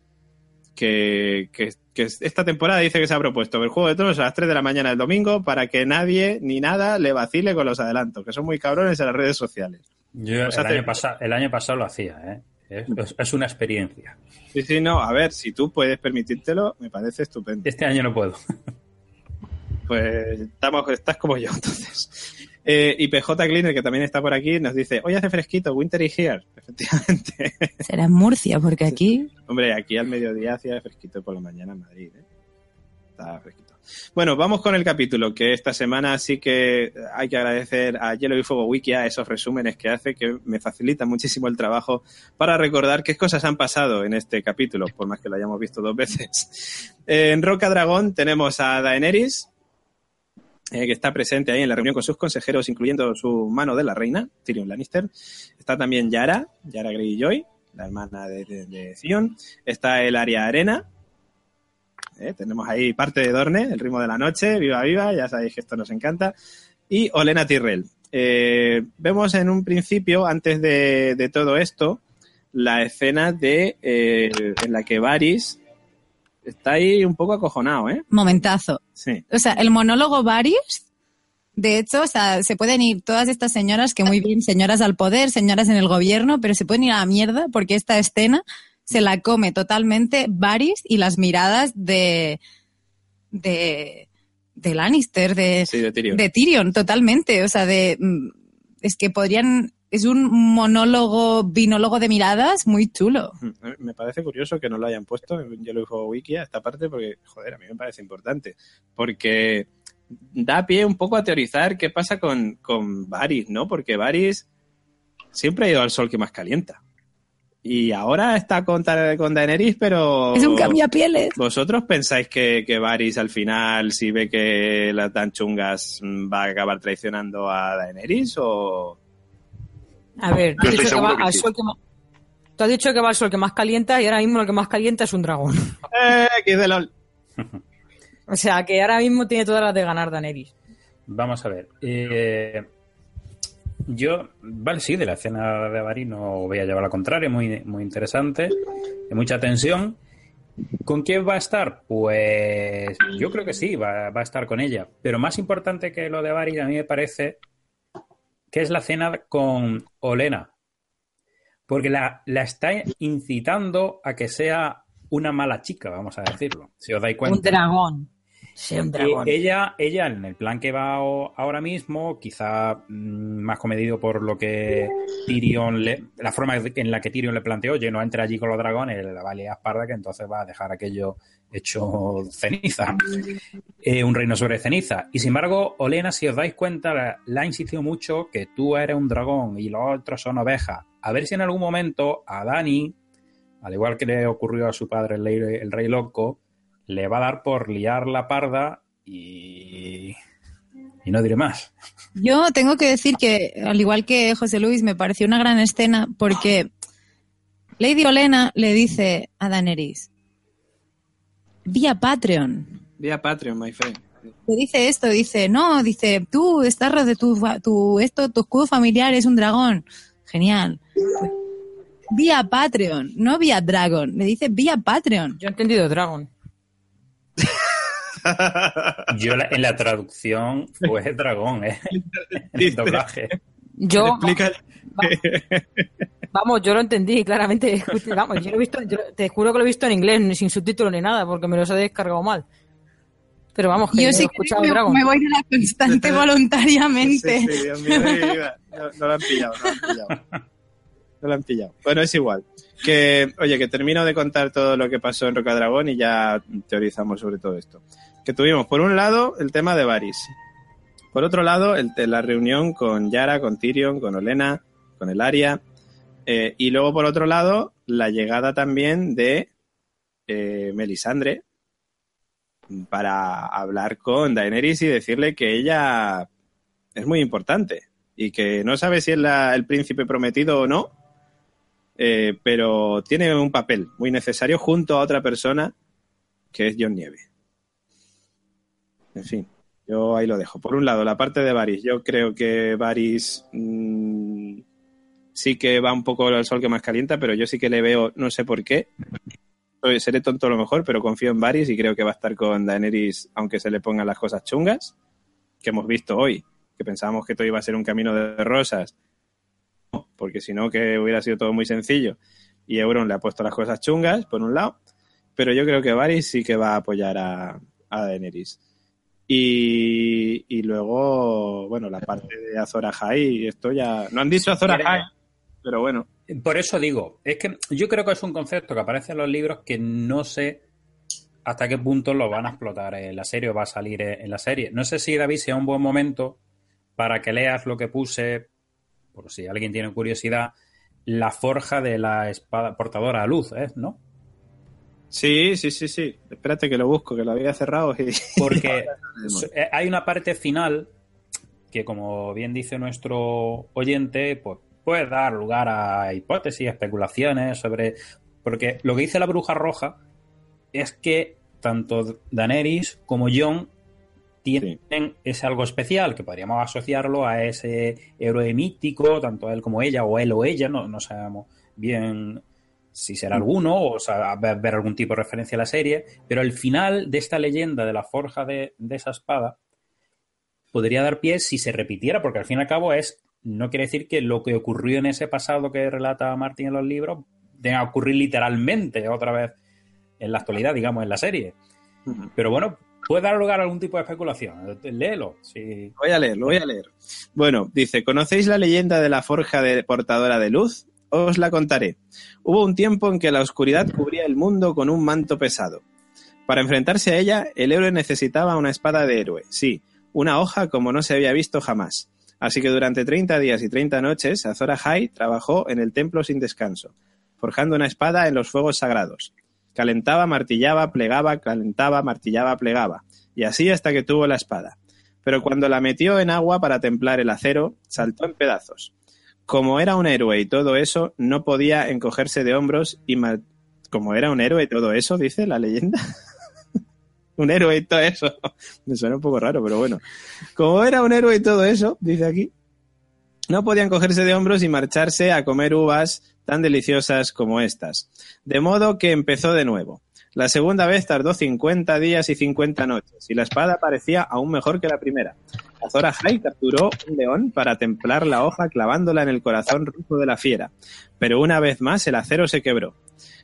que, que, que esta temporada dice que se ha propuesto ver Juego de Tronos a las 3 de la mañana del domingo para que nadie ni nada le vacile con los adelantos, que son muy cabrones en las redes sociales. Yo el, hace- año pasa- el año pasado lo hacía, ¿eh? Es, una experiencia. Sí, sí, no, a ver, si tú puedes permitírtelo, me parece estupendo. Este año no puedo. Pues estamos, estás como yo, entonces. Eh, y PJ Cleaner, que también está por aquí, nos dice, hoy hace fresquito, winter is here. Efectivamente. Será en Murcia, porque aquí Hombre, aquí al mediodía hacía fresquito por la mañana en Madrid, ¿eh? Está fresquito. Bueno, vamos con el capítulo, que esta semana sí que hay que agradecer a Hielo y Fuego Wiki esos resúmenes que hace, que me facilitan muchísimo el trabajo para recordar qué cosas han pasado en este capítulo, por más que lo hayamos visto dos veces. En Roca Dragón tenemos a Daenerys, eh, que está presente ahí en la reunión con sus consejeros, incluyendo su mano de la reina, Tyrion Lannister. Está también Yara, Yara Greyjoy, la hermana de, de, de Theon. Está el Aria Arena. Eh, tenemos ahí parte de Dorne, el ritmo de la noche, viva viva, ya sabéis que esto nos encanta. Y Olena Tyrrell. Eh, vemos en un principio, antes de, de todo esto, la escena de eh, en la que Varys está ahí un poco acojonado, ¿eh? momentazo. Sí. O sea, el monólogo Varys, de hecho, o sea, se pueden ir todas estas señoras, que muy bien, señoras al poder, señoras en el gobierno, pero se pueden ir a la mierda porque esta escena se la come totalmente Varys y las miradas de, de, de Lannister, de, Sí, de Tyrion. de Tyrion, totalmente. O sea, de, mm, es que podrían, es un monólogo, binólogo de miradas muy chulo. Me parece curioso que no lo hayan puesto en Yellow Wiki a esta parte porque, joder, a mí me parece importante. Porque da pie un poco a teorizar qué pasa con, con Varys, ¿no? Porque Varys siempre ha ido al sol que más calienta. Y ahora está con, con Daenerys, pero... Es un cambiapieles. ¿Vosotros pensáis que, que Varys al final, si ve que las tan chungas, mm, va a acabar traicionando a Daenerys o...? A ver, tú has, dicho que va que al sí. sol que más... Tú has dicho que va al sol que más calienta y ahora mismo lo que más calienta es un dragón. ¡Eh, Kiss de LOL! O sea, que ahora mismo tiene todas las de ganar Daenerys. Vamos a ver. eh, yo, vale, sí, de la escena de Varys no voy a llevar la contraria, muy, muy interesante, de mucha tensión. ¿Con quién va a estar? Pues yo creo que sí, va, va a estar con ella. Pero más importante que lo de Varys, a mí me parece que es la cena con Olena. Porque la, la está incitando a que sea una mala chica, vamos a decirlo. Si os dais cuenta. Un dragón. Sí, un dragón. Eh, ella, ella, en el plan que va ahora mismo, quizá mm, más comedido por lo que Tyrion le, la forma en la que Tyrion le planteó, oye, no entre allí con los dragones, le va a liar parda, que entonces va a dejar aquello hecho ceniza. Eh, un reino sobre ceniza. Y sin embargo, Olena, si os dais cuenta, la, la ha insistido mucho que tú eres un dragón y los otros son ovejas. A ver si en algún momento a Dani, al igual que le ocurrió a su padre el rey loco, le va a dar por liar la parda y. Y no diré más. Yo tengo que decir que, al igual que José Luis, me pareció una gran escena porque Lady Olena le dice a Daenerys, vía Patreon. Vía Patreon, my friend. Le dice esto, dice, no, dice, tú estás de tu, esto, tu escudo familiar es un dragón. Genial. Vía Patreon, no vía Dragon. Le dice vía Patreon. Yo he entendido Dragon. Yo la- en la traducción fue dragón, ¿eh? En el doblaje. Yo, Explica- vamos, yo lo entendí claramente. Vamos, yo lo he visto, yo te juro que lo he visto en inglés, ni sin subtítulos ni nada, porque me los he descargado mal. Pero vamos, que Yo he sí que escuchado me, Dragon. me voy de la constante voluntariamente. Sí, sí, Dios mío, de mi vida. No, no lo han pillado, no lo han pillado. No lo han pillado. Bueno, es igual. Que, oye, que termino de contar todo lo que pasó en Rocadragón y ya teorizamos sobre todo esto. Que tuvimos, por un lado, el tema de Varys. Por otro lado, el, la reunión con Yara, con Tyrion, con Olena, con el Aria. Eh, y luego, por otro lado, la llegada también de eh, Melisandre para hablar con Daenerys y decirle que ella es muy importante y que no sabe si es la- el príncipe prometido o no, eh, pero tiene un papel muy necesario junto a otra persona que es John Nieve. En fin, yo ahí lo dejo. Por un lado, la parte de Varys. Yo creo que Varys mm, sí que va un poco al sol que más calienta, pero yo sí que le veo, no sé por qué. Seré tonto a lo mejor, pero confío en Varys y creo que va a estar con Daenerys, aunque se le pongan las cosas chungas, que hemos visto hoy, que pensábamos que todo iba a ser un camino de rosas, porque si no, que hubiera sido todo muy sencillo. Y Euron le ha puesto las cosas chungas, por un lado, pero yo creo que Varys sí que va a apoyar a, a Daenerys. Y, y luego, bueno, la parte de Azor Ahai, esto ya... No han dicho Azor Ahai, pero bueno. Por eso digo, es que yo creo que es un concepto que aparece en los libros que no sé hasta qué punto lo van a explotar en la serie o va a salir en la serie. No sé si David sea un buen momento para que leas lo que puse, por si alguien tiene curiosidad, la forja de la espada portadora a luz, ¿eh? ¿no? Sí, sí, sí, sí. Espérate que lo busco, que lo había cerrado y... Porque eh, hay una parte final que, como bien dice nuestro oyente, pues puede dar lugar a hipótesis, especulaciones sobre... Porque lo que dice la bruja roja es que tanto Daenerys como Jon tienen ese algo especial, que podríamos asociarlo a ese héroe mítico, tanto él como ella, o él o ella, no, no sabemos bien si será alguno o sea, ver, algún tipo de referencia a la serie, pero el final de esta leyenda de la forja de, de esa espada podría dar pie si se repitiera, porque al fin y al cabo es, no quiere decir que lo que ocurrió en ese pasado que relata Martin en los libros tenga que ocurrir literalmente otra vez en la actualidad, digamos, en la serie. Pero bueno, puede dar lugar a algún tipo de especulación. Léelo. Sí. Voy a leer, lo voy a leer. Bueno, dice, ¿conocéis la leyenda de la forja de portadora de luz? Os la contaré. Hubo un tiempo en que la oscuridad cubría el mundo con un manto pesado. Para enfrentarse a ella, el héroe necesitaba una espada de héroe, sí, una hoja como no se había visto jamás. Así que durante 30 días y 30 noches, Azor Ahai trabajó en el templo sin descanso, forjando una espada en los fuegos sagrados. Calentaba, martillaba, plegaba, calentaba, martillaba, plegaba, y así hasta que tuvo la espada. Pero cuando la metió en agua para templar el acero, saltó en pedazos. Como era un héroe y todo eso, no podía encogerse de hombros y como era un héroe y todo eso, dice la leyenda. un héroe y todo eso. Me suena un poco raro, pero bueno. Como era un héroe y todo eso, dice aquí, no podían cogerse de hombros y marcharse a comer uvas tan deliciosas como estas. De modo que empezó de nuevo. La segunda vez tardó 50 días y 50 noches, y la espada parecía aún mejor que la primera. Azor Ahai capturó un león para templar la hoja clavándola en el corazón rojo de la fiera, pero una vez más el acero se quebró.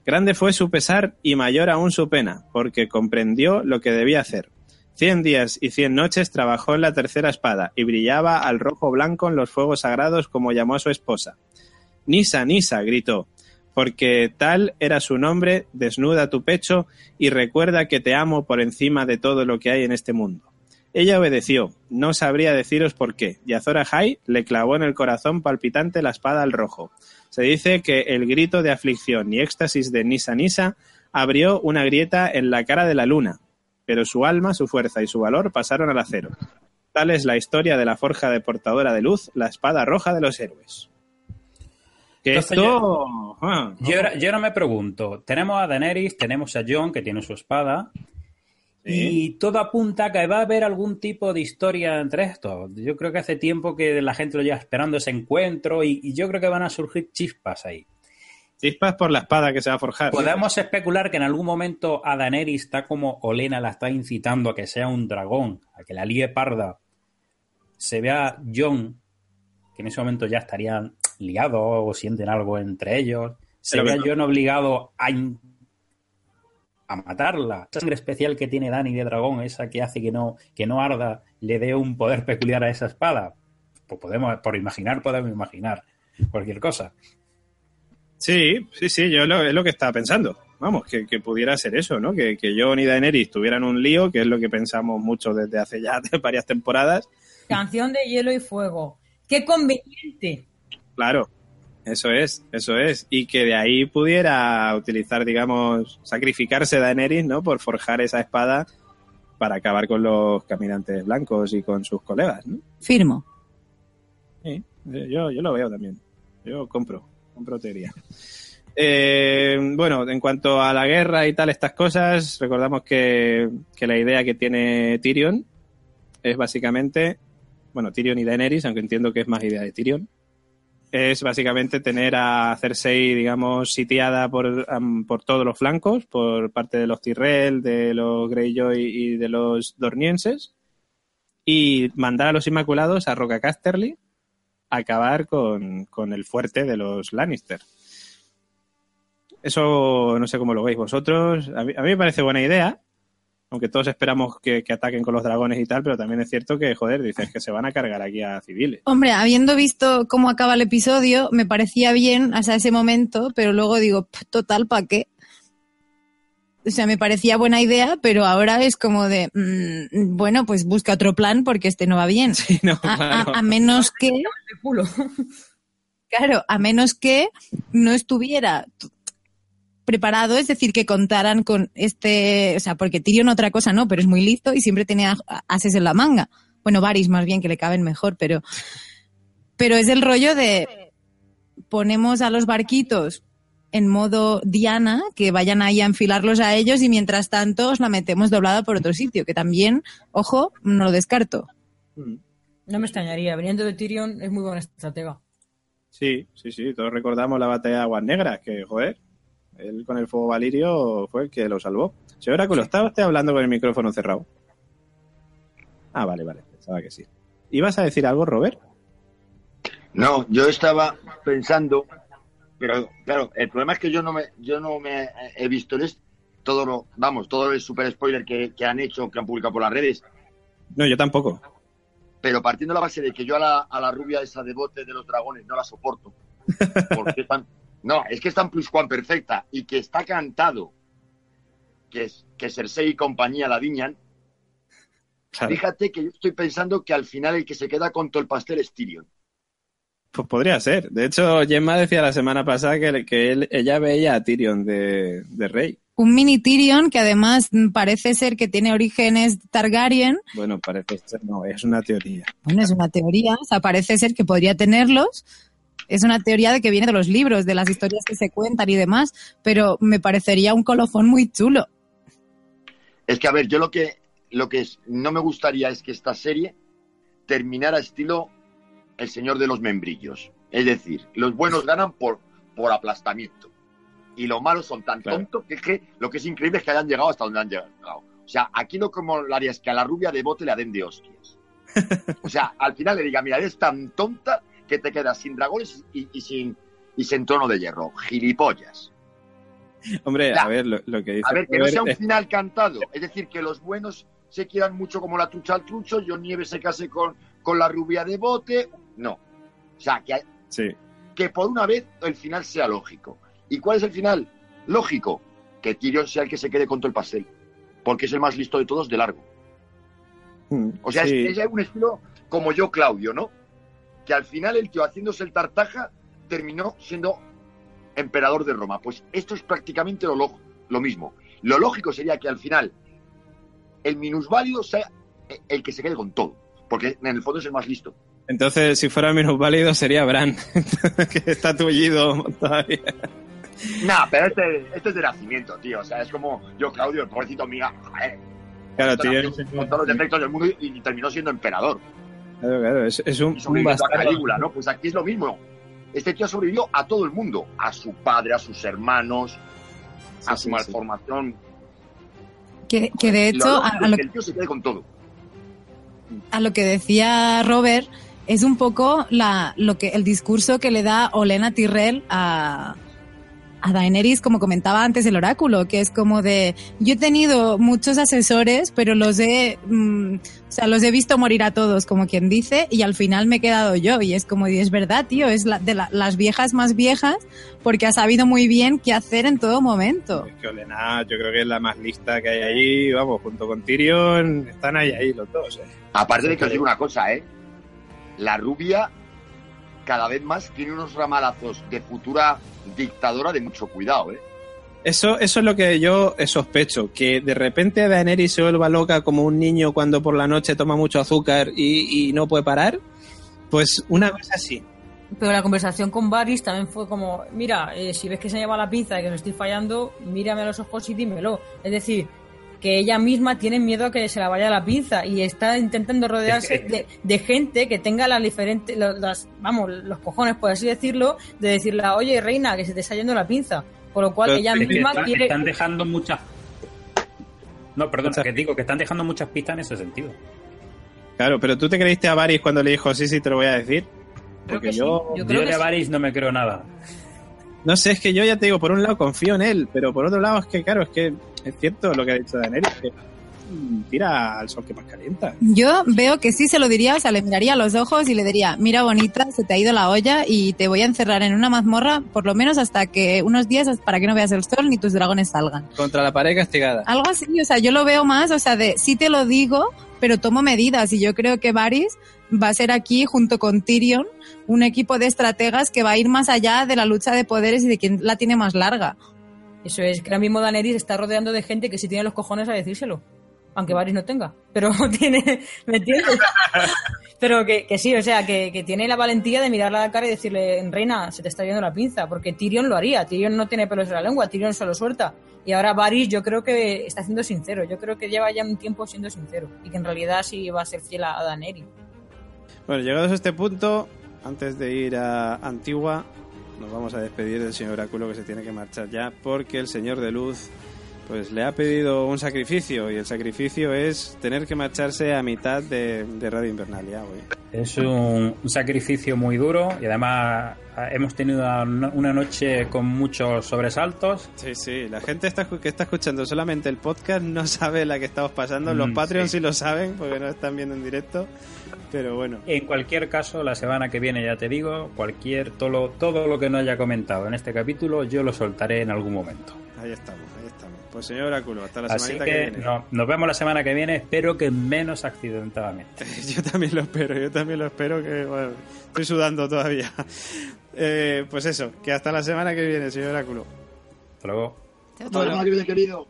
Grande fue su pesar y mayor aún su pena, porque comprendió lo que debía hacer. Cien días y cien noches trabajó en la tercera espada y brillaba al rojo blanco en los fuegos sagrados como llamó a su esposa. Nisa, Nisa, gritó, porque tal era su nombre, desnuda tu pecho y recuerda que te amo por encima de todo lo que hay en este mundo. Ella obedeció, no sabría deciros por qué, y Azor Ahai le clavó en el corazón palpitante la espada al rojo. Se dice que el grito de aflicción y éxtasis de Nisa Nisa abrió una grieta en la cara de la luna, pero su alma, su fuerza y su valor pasaron al acero. Tal es la historia de la forja de portadora de luz, la espada roja de los héroes. Que Entonces esto... ah, Yo, ahora me pregunto, tenemos a Daenerys, tenemos a Jon, que tiene su espada, y todo apunta a que va a haber algún tipo de historia entre estos. Yo creo que hace tiempo que la gente lo lleva esperando ese encuentro, y, y yo creo que van a surgir chispas ahí. Chispas por la espada que se va a forjar. Podemos especular que en algún momento a Daenerys está como Olena la está incitando a que sea un dragón, a que la líe parda. Se vea Jon, que en ese momento ya estarían liados o sienten algo entre ellos. Se Pero vea que- Jon obligado a, in- a matarla. Esa sangre especial que tiene Dani de dragón, esa que hace que no, que no arda, le dé un poder peculiar a esa espada. Pues podemos, por imaginar, podemos imaginar cualquier cosa. Sí, sí, sí, yo lo, es lo que estaba pensando. Vamos, que, que pudiera ser eso, ¿no? Que, que Jon y Daenerys tuvieran un lío, que es lo que pensamos mucho desde hace ya varias temporadas. Canción de hielo y fuego. ¡Qué conveniente! Claro, eso es, eso es. Y que de ahí pudiera utilizar, digamos, sacrificarse Daenerys, ¿no? Por forjar esa espada para acabar con los caminantes blancos y con sus colegas, ¿no? Firmo. Sí, yo, yo lo veo también. Yo compro, compro teoría. Eh, bueno, en cuanto a la guerra y tal, estas cosas, recordamos que, que la idea que tiene Tyrion es básicamente, bueno, Tyrion y Daenerys, aunque entiendo que es más idea de Tyrion, es básicamente tener a Cersei, digamos, sitiada por, por todos los flancos, por parte de los Tyrell, de los Greyjoy y de los Dornienses, y mandar a los Inmaculados a Roca Casterly a acabar con, con el fuerte de los Lannister. Eso no sé cómo lo veis vosotros. A mí, a mí me parece buena idea, aunque todos esperamos que, que ataquen con los dragones y tal, pero también es cierto que, joder, dices que se van a cargar aquí a civiles. Hombre, habiendo visto cómo acaba el episodio, me parecía bien hasta ese momento, pero luego digo, "Pff, total, ¿para qué? O sea, me parecía buena idea, pero ahora es como de, mm, bueno, pues busca otro plan porque este no va bien. Sí, no, A, claro. a menos que, claro, a menos que no estuviera preparado, es decir, que contaran con este, o sea, porque Tyrion otra cosa no, pero es muy listo y siempre tenía a- ases en la manga. Bueno, Varys más bien, que le caben mejor, pero, pero es el rollo de ponemos a los barquitos en modo Diana, que vayan ahí a enfilarlos a ellos y mientras tanto os la metemos doblada por otro sitio, que también, ojo, no lo descarto. Mm. No me extrañaría. Viniendo de Tyrion es muy buena estratega. Sí, sí, sí. Todos recordamos la batalla de Aguas Negras, que, joder, él con el fuego valirio fue el que lo salvó. Si Oráculo, ¿estaba usted hablando con el micrófono cerrado? Ah, vale, vale. Pensaba que sí. ¿Ibas a decir algo, Robert? No, yo estaba pensando, pero claro, el problema es que yo no me, yo no me he visto el est- todo lo, vamos, todo el super spoiler que, que han hecho, que han publicado por las redes, No, yo tampoco. pero partiendo de la base de que yo a la, a la rubia esa de bote de los dragones no la soporto, porque es tan, no, es que es tan pluscuan perfecta y que está cantado que, es, que Cersei y compañía la diñan, Claro. fíjate que yo estoy pensando que al final el que se queda con todo el pastel es Tyrion. Pues podría ser. De hecho, Gemma decía la semana pasada que, que él- ella veía a Tyrion de, de rey. Un mini Tyrion que además parece ser que tiene orígenes Targaryen. Bueno, parece ser, no, es una teoría. Bueno, es una teoría, o sea, parece ser que podría tenerlos. Es una teoría de que viene de los libros, de las historias que se cuentan y demás, pero me parecería un colofón muy chulo. Es que, a ver, yo lo que, lo que es- no me gustaría es que esta serie terminara estilo El Señor de los Membrillos. Es decir, los buenos ganan por, por aplastamiento. Y los malos son tan Claro. tontos que es que lo que es increíble es que hayan llegado hasta donde han llegado. O sea, aquí lo que molaría es que a la rubia de bote le den de hostias. O sea, al final le diga, mira, eres tan tonta que te quedas sin dragones y, y sin, y sin trono de hierro. Gilipollas. Hombre, a ver, lo, lo que dice A ver, que no sea un final cantado. Es decir, que los buenos se quieran mucho como la trucha al trucho, John Nieves se case con, con la rubia de bote. No. O sea, que, Sí, que por una vez el final sea lógico. ¿Y cuál es el final? Lógico. Que Tyrion sea el que se quede con todo el pastel. Porque es el más listo de todos de largo. Mm, O sea, sí. es, es un estilo como yo, Claudio, ¿no? Que al final el tío haciéndose el tartaja terminó siendo emperador de Roma. Pues esto es prácticamente lo, lo, lo mismo. Lo lógico sería que al final el minusválido sea el que se quede con todo. Porque en el fondo es el más listo. Entonces, si fuera menos válido, sería Bran, que está tullido todavía. Nah, pero este, este es de nacimiento, tío. O sea, es como yo, Claudio, el pobrecito mío. joder, Claro, tío. Con todos los defectos del mundo y, y terminó siendo emperador. Claro, claro, es, es un, un a. Calígula, ¿no? Pues aquí es lo mismo. Este tío sobrevivió a todo el mundo. A su padre, a sus hermanos, a su sí, malformación. Que, que de lo hecho, a, lo, que el tío se quede con todo. a lo que decía Robert, es un poco la, lo que, el discurso que le da Olena Tyrell a, a Daenerys, como comentaba antes el oráculo, que es como de, yo he tenido muchos asesores, pero los he, mm, o sea, los he visto morir a todos, como quien dice, y al final me he quedado yo. Y es como, y es verdad, tío, es la, de la- las viejas más viejas, porque ha sabido muy bien qué hacer en todo momento. Es que Olena, yo creo que es la más lista que hay ahí, vamos, junto con Tyrion, están ahí, ahí los dos. ¿eh? Aparte de que os digo una cosa, ¿eh? La rubia cada vez más tiene unos ramalazos de futura dictadora de mucho cuidado, ¿eh? Eso, eso es lo que yo sospecho, que de repente Daenerys se vuelva loca como un niño cuando por la noche toma mucho azúcar y, y no puede parar. Pues una cosa así. Pero la conversación con Varys también fue como, mira, eh, si ves que se me lleva la pinza y que me estoy fallando, mírame a los ojos y dímelo. Es decir, que ella misma tiene miedo a que se la vaya la pinza y está intentando rodearse de, de gente que tenga las diferentes, las, vamos, los cojones, por así decirlo, de decirle, oye, reina, que se te está yendo la pinza. Por lo cual Pero ella misma están, quiere... están dejando muchas. No, perdón, Muchas- que digo que están dejando muchas pistas en ese sentido. Claro, pero tú te creíste a Varys cuando le dijo, sí, sí, te lo voy a decir. Creo Porque sí. yo, Yo Yo creo que de sí. Varys no me creo nada. No sé, es que yo ya te digo, por un lado confío en él, pero por otro lado es que, claro, es que es cierto lo que ha dicho Daenerys, que mm, tira al sol que más calienta. Yo veo que sí se lo diría, o sea, le miraría a los ojos y le diría, mira bonita, se te ha ido la olla y te voy a encerrar en una mazmorra por lo menos hasta que unos días para que no veas el sol ni tus dragones salgan. Contra la pared castigada. Algo así, o sea, yo lo veo más, o sea, de sí te lo digo, pero tomo medidas y yo creo que Varys va a ser aquí junto con Tyrion un equipo de estrategas que va a ir más allá de la lucha de poderes y de quién la tiene más larga. Eso es, que ahora mismo Daenerys está rodeando de gente que sí tiene los cojones a decírselo. Aunque Varys no tenga. Pero tiene, ¿me entiendes? Pero que, sí, o sea, que, tiene la valentía de mirarla a la cara y decirle, reina, se te está yendo la pinza. Porque Tyrion lo haría. Tyrion no tiene pelos en la lengua, Tyrion se lo suelta. Y ahora Varys yo creo que está siendo sincero. Yo creo que lleva ya un tiempo siendo sincero. Y que en realidad sí va a ser fiel a a Daenerys. Bueno, llegados a este punto, antes de ir a Antigua, nos vamos a despedir del señor Oráculo que se tiene que marchar ya porque el señor de luz pues le ha pedido un sacrificio y el sacrificio es tener que marcharse a mitad de, de Radio Invernalia hoy. Es un, un sacrificio muy duro y además ah, hemos tenido una noche con muchos sobresaltos. Sí, sí, la gente está, que está escuchando solamente el podcast no sabe la que estamos pasando. Los Mm, Patreons sí. sí lo saben porque no están viendo en directo. Pero bueno, En cualquier caso, la semana que viene, ya te digo, cualquier todo lo, todo lo que no haya comentado en este capítulo, yo lo soltaré en algún momento. ahí estamos, ahí estamos. Pues señor Oráculo, hasta la Así semanita que, que, viene. no, nos vemos la semana que viene, espero que menos accidentadamente. Yo también lo espero, yo también lo espero que bueno, estoy sudando todavía. Eh, pues eso, que hasta la semana que viene, señor Oráculo. Hasta luego. Hasta la semana que viene, querido.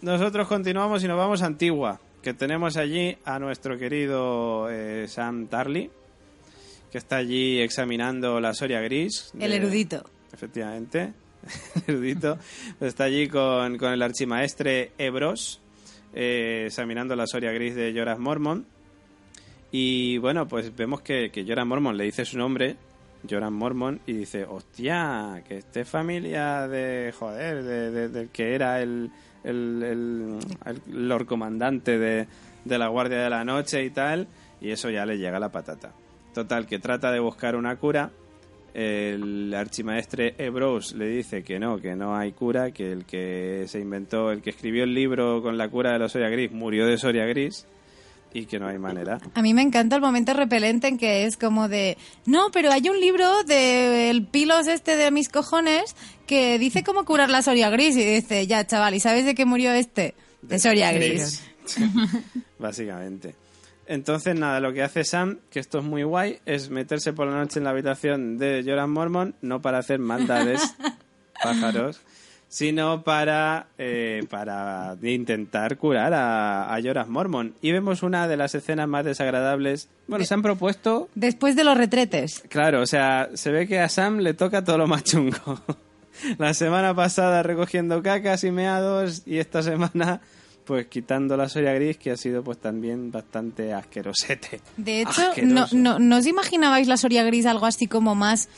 Nosotros continuamos y nos vamos a Antigua, que tenemos allí a nuestro querido eh, Sam Tarly, que está allí examinando la Soria Gris. El erudito. Efectivamente, el erudito. Está allí con, con el archimaestre Ebros, eh, examinando la Soria Gris de Joras Mormon. Y bueno, pues vemos que, que Joras Mormon le dice su nombre, Joras Mormon, y dice, hostia, que este familia de, joder, de, de- del que era el, el, Lord Comandante de, de la Guardia de la Noche y tal, y eso ya le llega la patata. Total, que trata de buscar una cura, el archimaestre Ebros le dice que no, que no hay cura, que el que se inventó, el que escribió el libro con la cura de la Soria Gris murió de Soria Gris y que no hay manera. A mí me encanta el momento repelente en que es como de, no, pero hay un libro del pilos este de mis cojones que dice cómo curar la Soria Gris y dice, ya chaval, ¿y sabes de qué murió este? De Soria Gris. Básicamente. Entonces, nada, lo que hace Sam, que esto es muy guay, es meterse por la noche en la habitación de Joran Mormon, no para hacer maldades, pájaros, sino para, eh, para intentar curar a, a Jorah Mormon. Y vemos una de las escenas más desagradables. Bueno, se han propuesto Después de los retretes. Claro, o sea, se ve que a Sam le toca todo lo más chungo. La semana pasada recogiendo cacas y meados y esta semana pues quitando la soya gris que ha sido pues también bastante asquerosete. De hecho, no, no, ¿no os imaginabais la Soria Gris algo así como más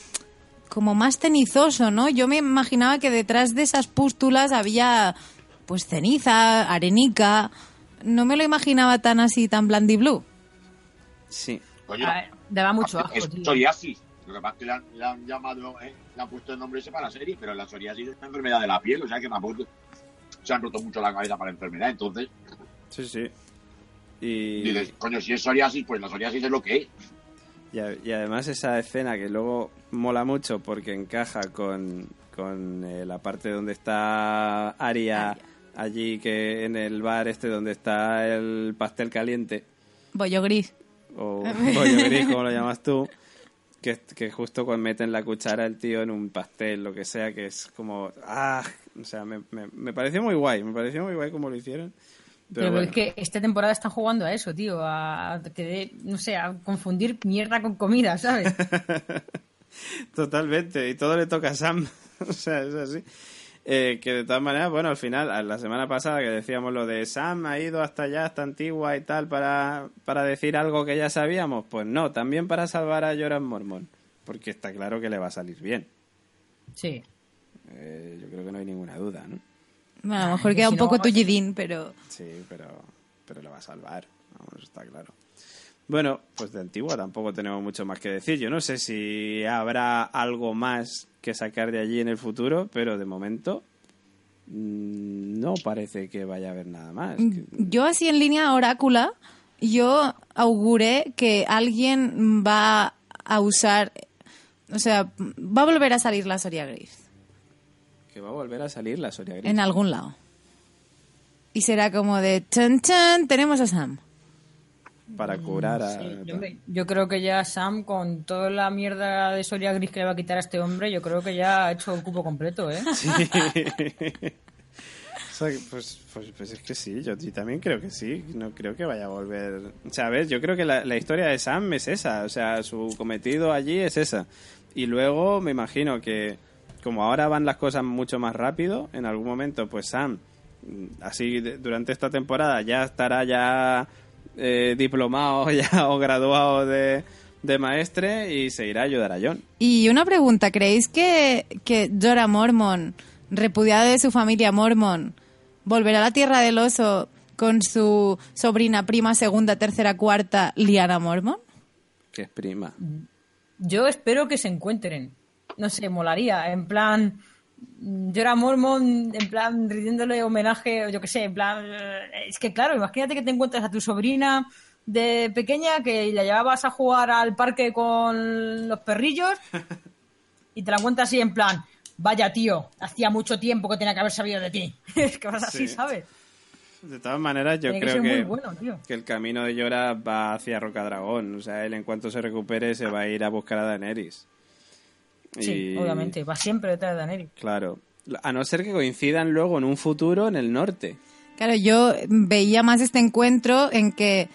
como más cenizoso, ¿no? Yo me imaginaba que detrás de esas pústulas había pues ceniza, arenica. No me lo imaginaba tan así, tan blandiblue. Sí. Coño, Daba mucho asco, es tío. psoriasis. Lo que pasa es que le han, le han llamado, eh, le han puesto el nombre ese para la serie, pero la psoriasis es una enfermedad de la piel, o sea que tampoco se han roto mucho la cabeza para la enfermedad. Entonces, Sí, sí. Y, dices, coño, si es psoriasis, pues la psoriasis es lo que es. Y, a- y además esa escena que luego mola mucho porque encaja con, con eh, la parte donde está Aria, allí que en el bar este donde está el pastel caliente. Bollo gris. o pollo gris, como lo llamas tú, que, que justo cuando meten la cuchara el tío en un pastel, lo que sea, que es como, ah, o sea, me, me, me pareció muy guay, me pareció muy guay como lo hicieron. Pero, bueno, es que esta temporada están jugando a eso, tío, a que de- no sé, a confundir mierda con comida, ¿sabes? totalmente, y todo le toca a Sam, o sea, es así. Eh, que de todas maneras, bueno, al final, la semana pasada que decíamos lo de Sam ha ido hasta allá, hasta Antigua y tal, para, para decir algo que ya sabíamos, pues no, también para salvar a Joran Mormon, porque está claro que le va a salir bien. Sí. Eh, yo creo que no hay ninguna duda, ¿no? Bueno, a lo mejor que queda si un no- poco tullidín, pero Sí, pero, pero lo va a salvar. Vamos, está claro. Bueno, pues de Antigua tampoco tenemos mucho más que decir. Yo no sé si habrá algo más que sacar de allí en el futuro, pero de momento mm, no parece que vaya a haber nada más. yo así en línea orácula, yo auguré que alguien va a usar, o sea, va a volver a salir la Soria Gris Que va a volver a salir la Soria Gris. en algún lado. Y será como de, chan, chan, tenemos a Sam. Para curar a... Sí, yo, creo que ya Sam, con toda la mierda de Soria Gris que le va a quitar a este hombre, yo creo que ya ha hecho el cupo completo, ¿eh? O sea, pues, pues, pues es que sí, yo, yo también creo que sí, no creo que vaya a volver. O sea, a ver, yo creo que la, la historia de Sam es esa, o sea, su cometido allí es esa. Y luego me imagino que, como ahora van las cosas mucho más rápido, en algún momento, pues Sam, mm, así durante esta temporada, ya estará ya eh, diplomado ya, o graduado de, de maestre y se irá a ayudar a John. Y una pregunta, ¿creéis que, que Jorah Mormon, repudiado de su familia Mormon, volverá a la Tierra del Oso con su sobrina, prima, segunda, tercera, cuarta, Liana Mormon? Que es prima. Yo espero que se encuentren. No sé, molaría. En plan, yo era Mormon, en plan, rindiéndole homenaje, o yo qué sé, en plan. Es que claro, imagínate que te encuentras a tu sobrina de pequeña que la llevabas a jugar al parque con los perrillos y te la encuentras así en plan. Vaya tío, hacía mucho tiempo que tenía que haber sabido de ti. Es que vas así, Sí. ¿sabes? De todas maneras, yo Tiene creo que, bueno, que el camino de Llora va hacia Rocadragón. O sea, él en cuanto se recupere se va a ir a buscar a Daenerys. Sí, Y- obviamente, va siempre detrás de Daenerys. Claro. A no ser que coincidan luego en un futuro en el norte. Claro, yo veía más este encuentro en que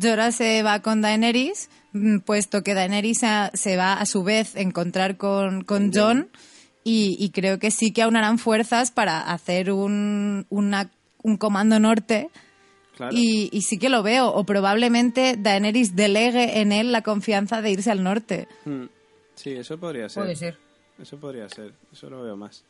Jorah se va con Daenerys, mm, puesto que Daenerys a- se va a su vez a encontrar con, con Jon, y, y creo que sí que aunarán fuerzas para hacer un, una- un comando norte. Claro. Y, y sí que lo veo, o probablemente Daenerys delegue en él la confianza de irse al norte. Mm. Sí, eso podría ser. Puede ser. Eso podría ser. Eso lo veo más.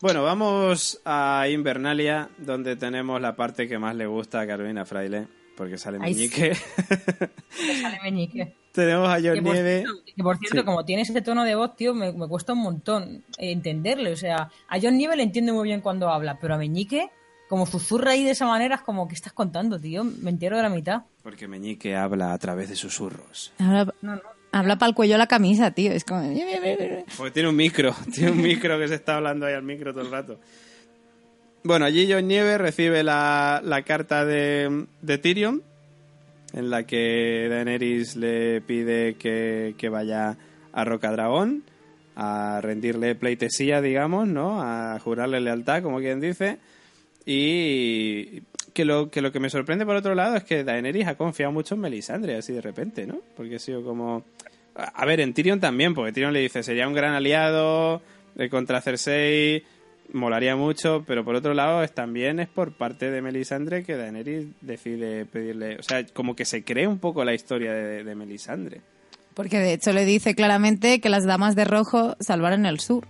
Bueno, vamos a Invernalia, donde tenemos la parte que más le gusta a Carolina Fraile, porque sale Ay, Meñique. Que sale Meñique. tenemos a John Que Nieve. cierto, que por cierto, Sí. como tiene ese tono de voz, tío, me, me cuesta un montón entenderle. O sea, a John Nieve le entiendo muy bien cuando habla, pero a Meñique, como susurra ahí de esa manera, es como, ¿qué estás contando, tío? Me entero de la mitad. Porque Meñique habla a través de susurros. Habla, No, no. Habla para el cuello la camisa, tío. Es como... Porque tiene un micro, tiene un micro que se está hablando ahí al micro todo el rato. Bueno, allí John Nieve recibe la, la carta de, de Tyrion, en la que Daenerys le pide que, que vaya a Rocadragón a rendirle pleitesía, digamos, ¿no? A jurarle lealtad, como quien dice. Y que lo, que lo que me sorprende por otro lado es que Daenerys ha confiado mucho en Melisandre, así de repente, ¿no? Porque ha sido como... A ver, en Tyrion también, porque Tyrion le dice, sería un gran aliado eh, contra Cersei, molaría mucho, pero por otro lado es también es por parte de Melisandre que Daenerys decide pedirle... O sea, como que se cree un poco la historia de, de Melisandre. Porque de hecho le dice claramente que las damas de rojo salvaron el sur.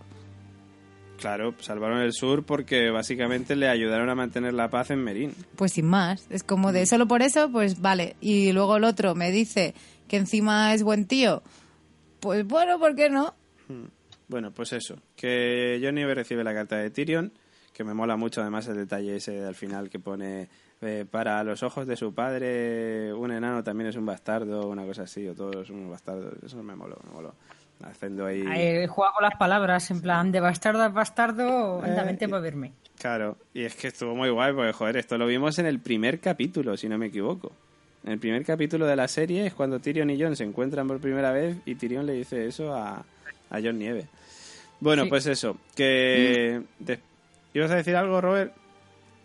Claro, salvaron el sur porque básicamente le ayudaron a mantener la paz en Merín. Pues sin más. Es como de solo por eso, pues vale. Y luego el otro me dice que encima es buen tío. Pues bueno, ¿por qué no? Bueno, pues eso, que Johnny recibe la carta de Tyrion, que me mola mucho además el detalle ese al final que pone eh, para los ojos de su padre un enano también es un bastardo, una cosa así, o todos son unos bastardos, eso me moló, me moló. Haciendo ahí... Juega con las palabras, en plan, de bastardo a bastardo, Eh, para verme. Claro, y es que estuvo muy guay, porque joder, esto lo vimos en el primer capítulo, si no me equivoco. En el primer capítulo de la serie es cuando Tyrion y Jon se encuentran por primera vez y Tyrion le dice eso a, a Jon Nieve. Bueno, Sí. pues eso, que... de- ¿Ibas a decir algo, Robert?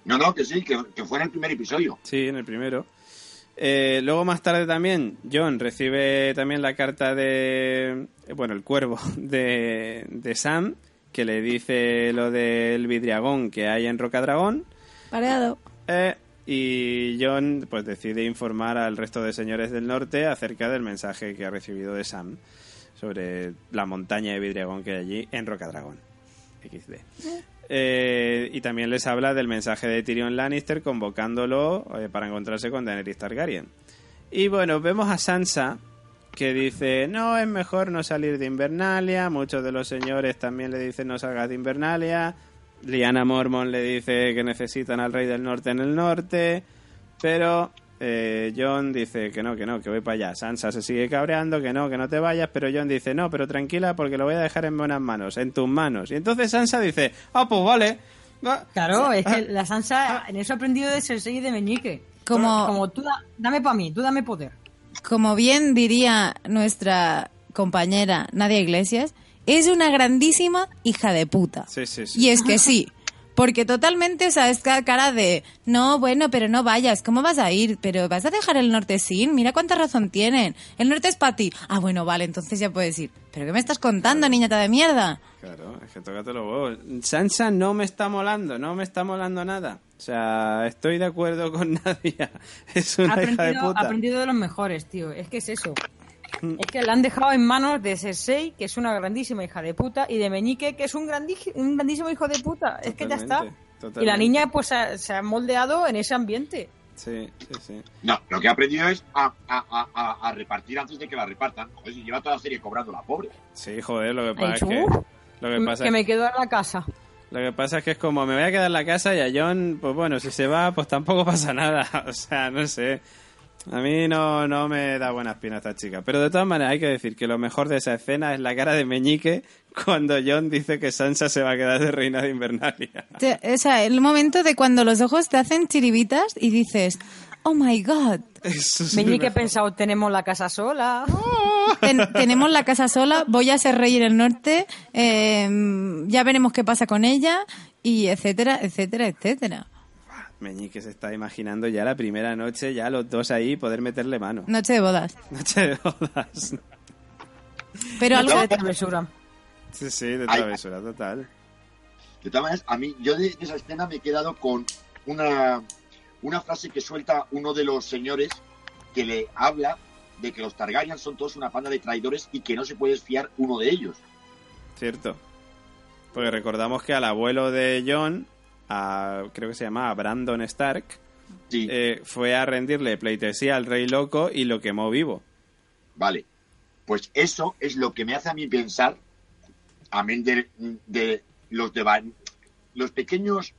No, no, que sí, que, que fue en el primer episodio. Sí, en el primero. Eh, luego más tarde también, John recibe también la carta de, eh, bueno, el cuervo de, de Sam, que le dice lo del vidriagón que hay en Rocadragón. Pareado. Eh, y John pues decide informar al resto de señores del norte acerca del mensaje que ha recibido de Sam sobre la montaña de vidriagón que hay allí en Rocadragón. XD. Eh, y también les habla del mensaje de Tyrion Lannister convocándolo eh, para encontrarse con Daenerys Targaryen. Y bueno, vemos a Sansa que dice, no, es mejor no salir de Invernalia. Muchos de los señores también le dicen, no salgas de Invernalia. Liana Mormon le dice que necesitan al rey del norte en el norte. Pero eh, John dice que no, que no, que voy para allá. Sansa se sigue cabreando, que no, que no te vayas. Pero John dice, no, pero tranquila porque lo voy a dejar en buenas manos, en tus manos. Y entonces Sansa dice, ah, pues vale. Ah, Claro, es que la Sansa en eso ha aprendido de Cersei y de Meñique. Como- Como tú, da- dame para mí, tú dame poder. Como bien diría nuestra compañera Nadia Iglesias, es una grandísima hija de puta. Sí, sí, sí. Y es que sí. Porque totalmente, o sea, es ca- cara de, no, bueno, pero no vayas, ¿cómo vas a ir? Pero vas a dejar el norte sin, mira cuánta razón tienen. El norte es para ti. Ah, bueno, vale, entonces ya puedes ir. ¿Pero qué me estás contando, niñata de mierda? Claro, es que tócate los huevos. Sansa no me está molando, no me está molando nada. O sea, estoy de acuerdo con Nadia. Es Ha una hija de aprendido, puta. ha aprendido de los mejores, tío. Es que es eso. Es que la han dejado en manos de Cersei, que es una grandísima hija de puta, y de Meñique, que es un, grandi- un grandísimo hijo de puta. Es que ya está. Totalmente, Y la niña pues se ha, se ha moldeado en ese ambiente. Sí, sí, sí. No, lo que ha aprendido es a, a- a- repartir antes de que la repartan. Joder, si lleva toda la serie cobrando la pobre. Sí, joder, lo que pasa es que... "Uh, Lo que pasa que me quedo en la casa. Lo que pasa es que es como me voy a quedar en la casa y a John, pues bueno, si se va, pues tampoco pasa nada. O sea, no sé. A mí no, no me da buena espina esta chica. Pero de todas maneras hay que decir que lo mejor de esa escena es la cara de Meñique cuando John dice que Sansa se va a quedar de reina de Invernalia. O sea, el momento de cuando los ojos te hacen chiribitas y dices, oh my god, es Meñique he pensado, tenemos la casa sola. ten- tenemos la casa sola, voy a ser rey en el norte, eh, ya veremos qué pasa con ella, y etcétera, etcétera, etcétera. Meñique se está imaginando ya la primera noche, ya los dos ahí, poder meterle mano. Noche de bodas. Noche de bodas. Pero algo, de travesura. Sí, sí, de Ay. travesura total. De todas maneras, a mí, yo de, de esa escena me he quedado con una, una frase que suelta uno de los señores que le habla de que los Targaryen son todos una panda de traidores y que no se puede fiar uno de ellos. Cierto. Porque recordamos que al abuelo de John, a- creo que se llamaba Brandon Stark, Sí, eh, fue a rendirle pleitesía al rey loco y lo quemó vivo. vale. Pues eso es lo que me hace a mí pensar, amén de, de los de los pequeños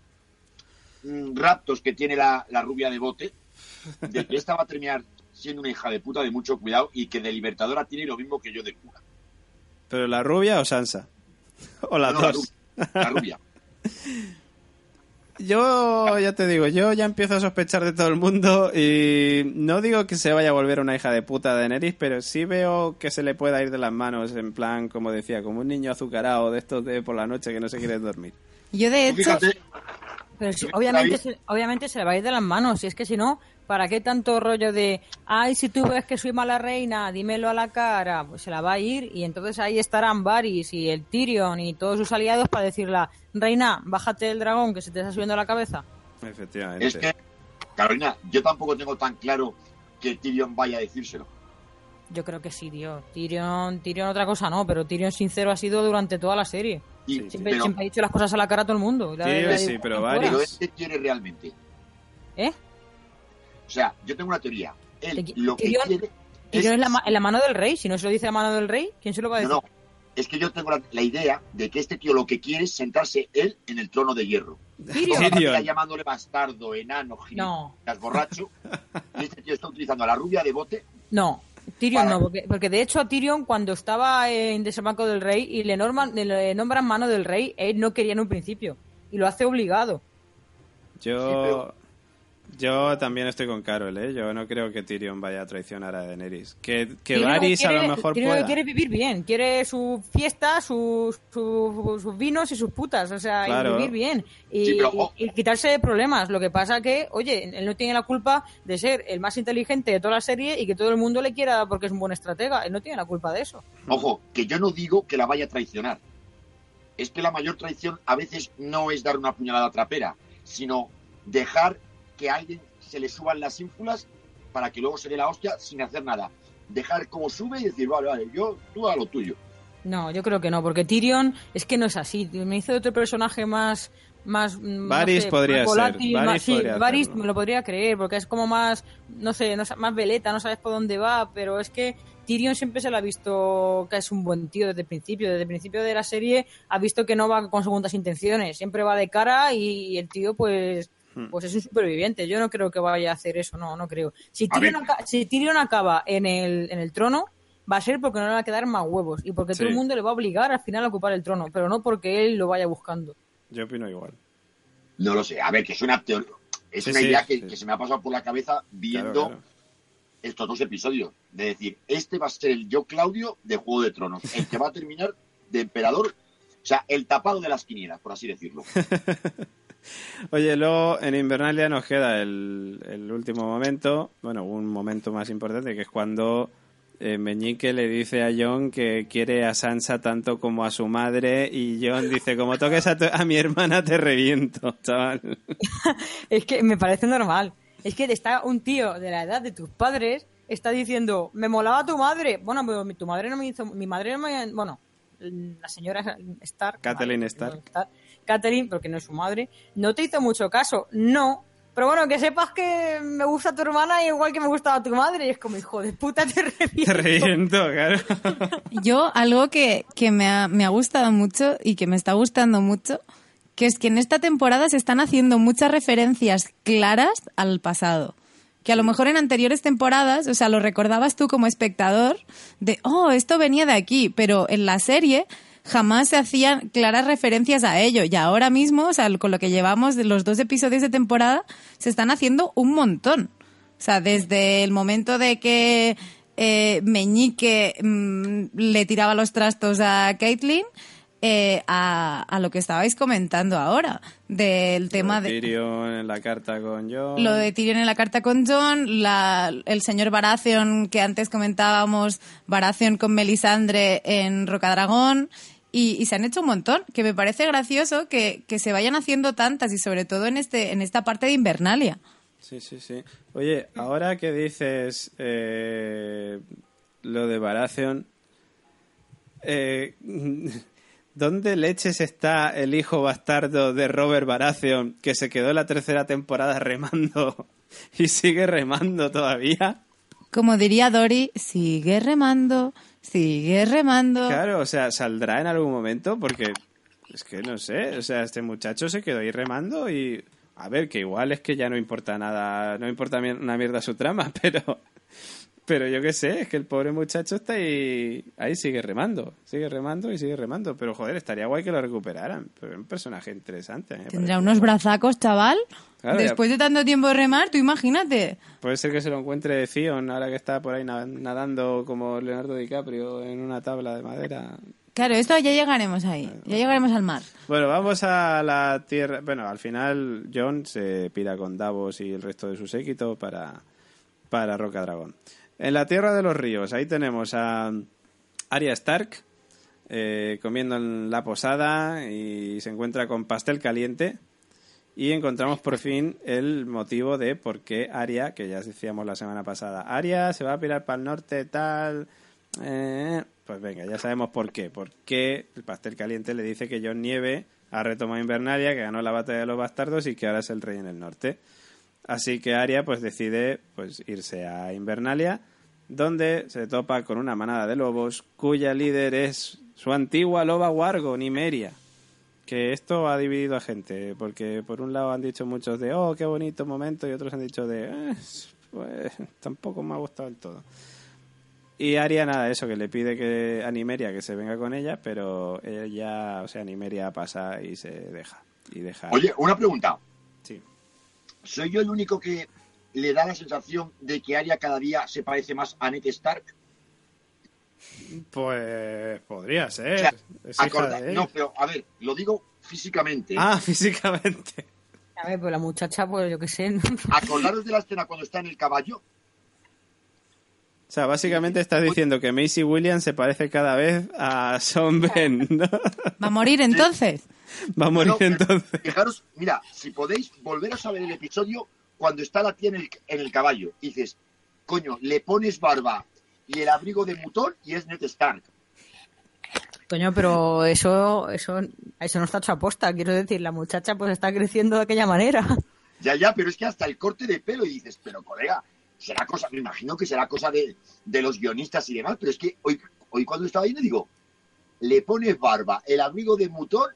mm, raptos que tiene la, la rubia de bote, de que esta va a terminar siendo una hija de puta de mucho cuidado y que de libertadora tiene lo mismo que yo de cura. ¿Pero la rubia o Sansa? O las No, la dos. ru- La rubia. yo ya te digo, yo ya empiezo a sospechar de todo el mundo y no digo que se vaya a volver una hija de puta de Neris, pero sí veo que se le pueda ir de las manos en plan, como decía, como un niño azucarado de estos de por la noche que no se quiere dormir. Yo de hecho, Pero obviamente, se, obviamente se le va a ir de las manos. Y es que si no, ¿para qué tanto rollo de, ay, si tú ves que soy mala reina, dímelo a la cara? Pues se la va a ir y entonces ahí estarán Varys y el Tyrion y todos sus aliados para decirle, reina, bájate del dragón que se te está subiendo a la cabeza. Efectivamente. es que, Carolina, yo tampoco tengo tan claro que Tyrion vaya a decírselo. Yo creo que sí, tío. Tyrion, Tyrion otra cosa no, pero Tyrion sincero ha sido durante toda la serie. Sí. Siempre, pero, siempre ha dicho las cosas a la cara a todo el mundo. La- Tyrion la- sí, la- pero. Varys- pero este quiere realmente. ¿Eh? O sea, yo tengo una teoría. Él lo que Tyrion- quiere Tyrion es la, ma- en la mano del rey. Si no se lo dice la mano del rey, ¿quién se lo va a No, decir? no. Es que yo tengo la, la idea de que este tío lo que quiere es sentarse él en el trono de hierro. Tyrion. Llamándole bastardo, enano, No. gilipollas, borracho. Y este tío está utilizando a la rubia de bote. No, Tyrion Para- no, porque, porque de hecho a Tyrion cuando estaba en desembarco del rey y le, norman, le nombran mano del rey, él no quería en un principio y lo hace obligado. Yo, Sí, pero- yo también estoy con Carol, ¿eh? Yo no creo que Tyrion vaya a traicionar a Daenerys. Que, que Tyrion Varys a quiere- lo mejor Tyrion pueda. quiere vivir bien, quiere su fiesta, sus, su- sus vinos y sus putas, o sea, y vivir bien y, Sí, pero, ojo. y- y quitarse de problemas. Lo que pasa que, oye, él no tiene la culpa de ser el más inteligente de toda la serie y que todo el mundo le quiera porque es un buen estratega. Él no tiene la culpa de eso. Ojo, que yo no digo que la vaya a traicionar. Es que la mayor traición a veces no es dar una puñalada trapera, sino dejar que a alguien se le suban las ínfulas para que luego se dé la hostia sin hacer nada. Dejar como sube y decir, vale, vale, yo, tú a lo tuyo. No, yo creo que no, porque Tyrion es que no es así. Me hizo otro personaje más. más mm, Varys no sé, podría más ser, Varys más- sí, podría Varys hacerlo. me lo podría creer, porque es como más. No sé, más veleta, no sabes por dónde va, pero es que Tyrion siempre se le ha visto que es un buen tío desde el principio. Desde el principio de la serie ha visto que no va con segundas intenciones, siempre va de cara y, el tío, pues. Hmm. Pues es un superviviente. Yo no creo que vaya a hacer eso, no, no creo. Si Tyrion, ver. aca- si Tyrion acaba en el, en el trono, va a ser porque no le va a quedar más huevos y porque Sí. todo el mundo le va a obligar al final a ocupar el trono, pero no porque él lo vaya buscando. Yo opino igual. No lo sé, a ver, que es una teoría. Es Sí, una sí, idea que, sí. que se me ha pasado por la cabeza viendo Claro, claro. estos dos episodios. De decir, este va a ser el yo Claudio de Juego de Tronos, el que va a terminar de emperador, o sea, el tapado de las quinielas, por así decirlo. Oye, luego en Invernalia nos queda el, el último momento, bueno, un momento más importante, que es cuando eh, Meñique le dice a John que quiere a Sansa tanto como a su madre y John dice, como toques a, tu- a mi hermana te reviento, chaval. Es que me parece normal. Es que está un tío de la edad de tus padres está diciendo, me molaba tu madre. Bueno, pero mi- tu madre no me hizo, mi madre no me, bueno, la señora Stark, vale, Stark. Catelyn, porque no es su madre, no te hizo mucho caso. No. Pero bueno, que sepas que me gusta tu hermana igual que me gustaba tu madre. Y es como, hijo de puta, te reviento. Te reviento, claro. Yo, algo que, que me, ha, me ha gustado mucho y que me está gustando mucho, que es que en esta temporada se están haciendo muchas referencias claras al pasado. Que a lo mejor en anteriores temporadas, o sea, lo recordabas tú como espectador de, oh, esto venía de aquí, pero en la serie jamás se hacían claras referencias a ello. Y ahora mismo, o sea, con lo que llevamos de los dos episodios de temporada, se están haciendo un montón. O sea, desde el momento de que eh, Meñique mm, le tiraba los trastos a Caitlyn eh, a, a lo que estabais comentando ahora, del tema de... Tyrion en la carta con John. Lo de Tyrion en la carta con John, la- el señor Baratheon que antes comentábamos, Baratheon con Melisandre en Rocadragón, y, y se han hecho un montón, que me parece gracioso que, que se vayan haciendo tantas y sobre todo en, este, en esta parte de Invernalia. Sí, sí, sí. Oye, ahora que dices eh, lo de Baratheon, eh, ¿dónde leches está el hijo bastardo de Robert Baratheon que se quedó en la tercera temporada remando y sigue remando todavía? Como diría Dory, sigue remando, sigue remando. Claro, o sea, ¿saldrá en algún momento? Porque es que no sé, o sea, este muchacho se quedó ahí remando y... A ver, que igual es que ya no importa nada, no importa una mierda su trama, pero... Pero yo qué sé, es que el pobre muchacho está ahí, ahí sigue remando, sigue remando y sigue remando. Pero joder, estaría guay que lo recuperaran. Pero es un personaje interesante. me Tendrá unos brazacos, chaval. Claro, ya- Después de tanto tiempo de remar, tú imagínate. Puede ser que se lo encuentre Fion ahora que está por ahí na- nadando como Leonardo DiCaprio en una tabla de madera. Claro, esto ya llegaremos ahí. Ya llegaremos al mar. Bueno, vamos a la tierra. Bueno, al final John se pira con Davos y el resto de su séquito para, para Roca Dragón. En la tierra de los ríos, ahí tenemos a Arya Stark eh, comiendo en la posada y se encuentra con pastel caliente. Y encontramos por fin el motivo de por qué Arya, que ya decíamos la semana pasada, Arya se va a pirar para el norte, tal. eh, pues venga, ya sabemos por qué. Porque el pastel caliente le dice que John Nieve ha retomado Invernalia, que ganó la batalla de los bastardos y que ahora es el rey en el norte. Así que Arya pues decide pues irse a Invernalia, donde se topa con una manada de lobos cuya líder es su antigua loba Wargo, Nimeria. Que esto ha dividido a gente, porque por un lado han dicho muchos de, oh, qué bonito momento, y otros han dicho de, "Eh, pues tampoco me ha gustado del todo. Y Aria nada, eso, que le pide que a Nimeria que se venga con ella, pero ella, o sea, Nimeria pasa y se deja. Y deja. Oye, una pregunta. Sí. ¿Soy yo el único que le da la sensación de que Arya cada día se parece más a Ned Stark? Pues podría ser. O sea, Es hija Acorda- no, pero a ver, lo digo físicamente. ¿eh? Ah, físicamente. A ver, pues la muchacha, pues yo qué sé. Acordaros de la escena cuando está en el caballo. O sea, básicamente estás diciendo que Macy Williams se parece cada vez a Sean Ben, ¿no? ¿Va a morir entonces? Va a morir No, entonces. Fijaros, mira, si podéis volver a saber el episodio cuando está la tía en el, en el caballo. Y dices, coño, le pones barba y el abrigo de mutón y es Ned Stark. Coño, pero eso, eso, eso no está hecho a posta. Quiero decir, la muchacha pues está creciendo de aquella manera. Ya, ya, pero es que hasta el corte de pelo y dices, pero colega, será cosa, me imagino que será cosa de, de los guionistas y demás, pero es que hoy, hoy cuando estaba ahí me digo, le pones barba, el abrigo de mutón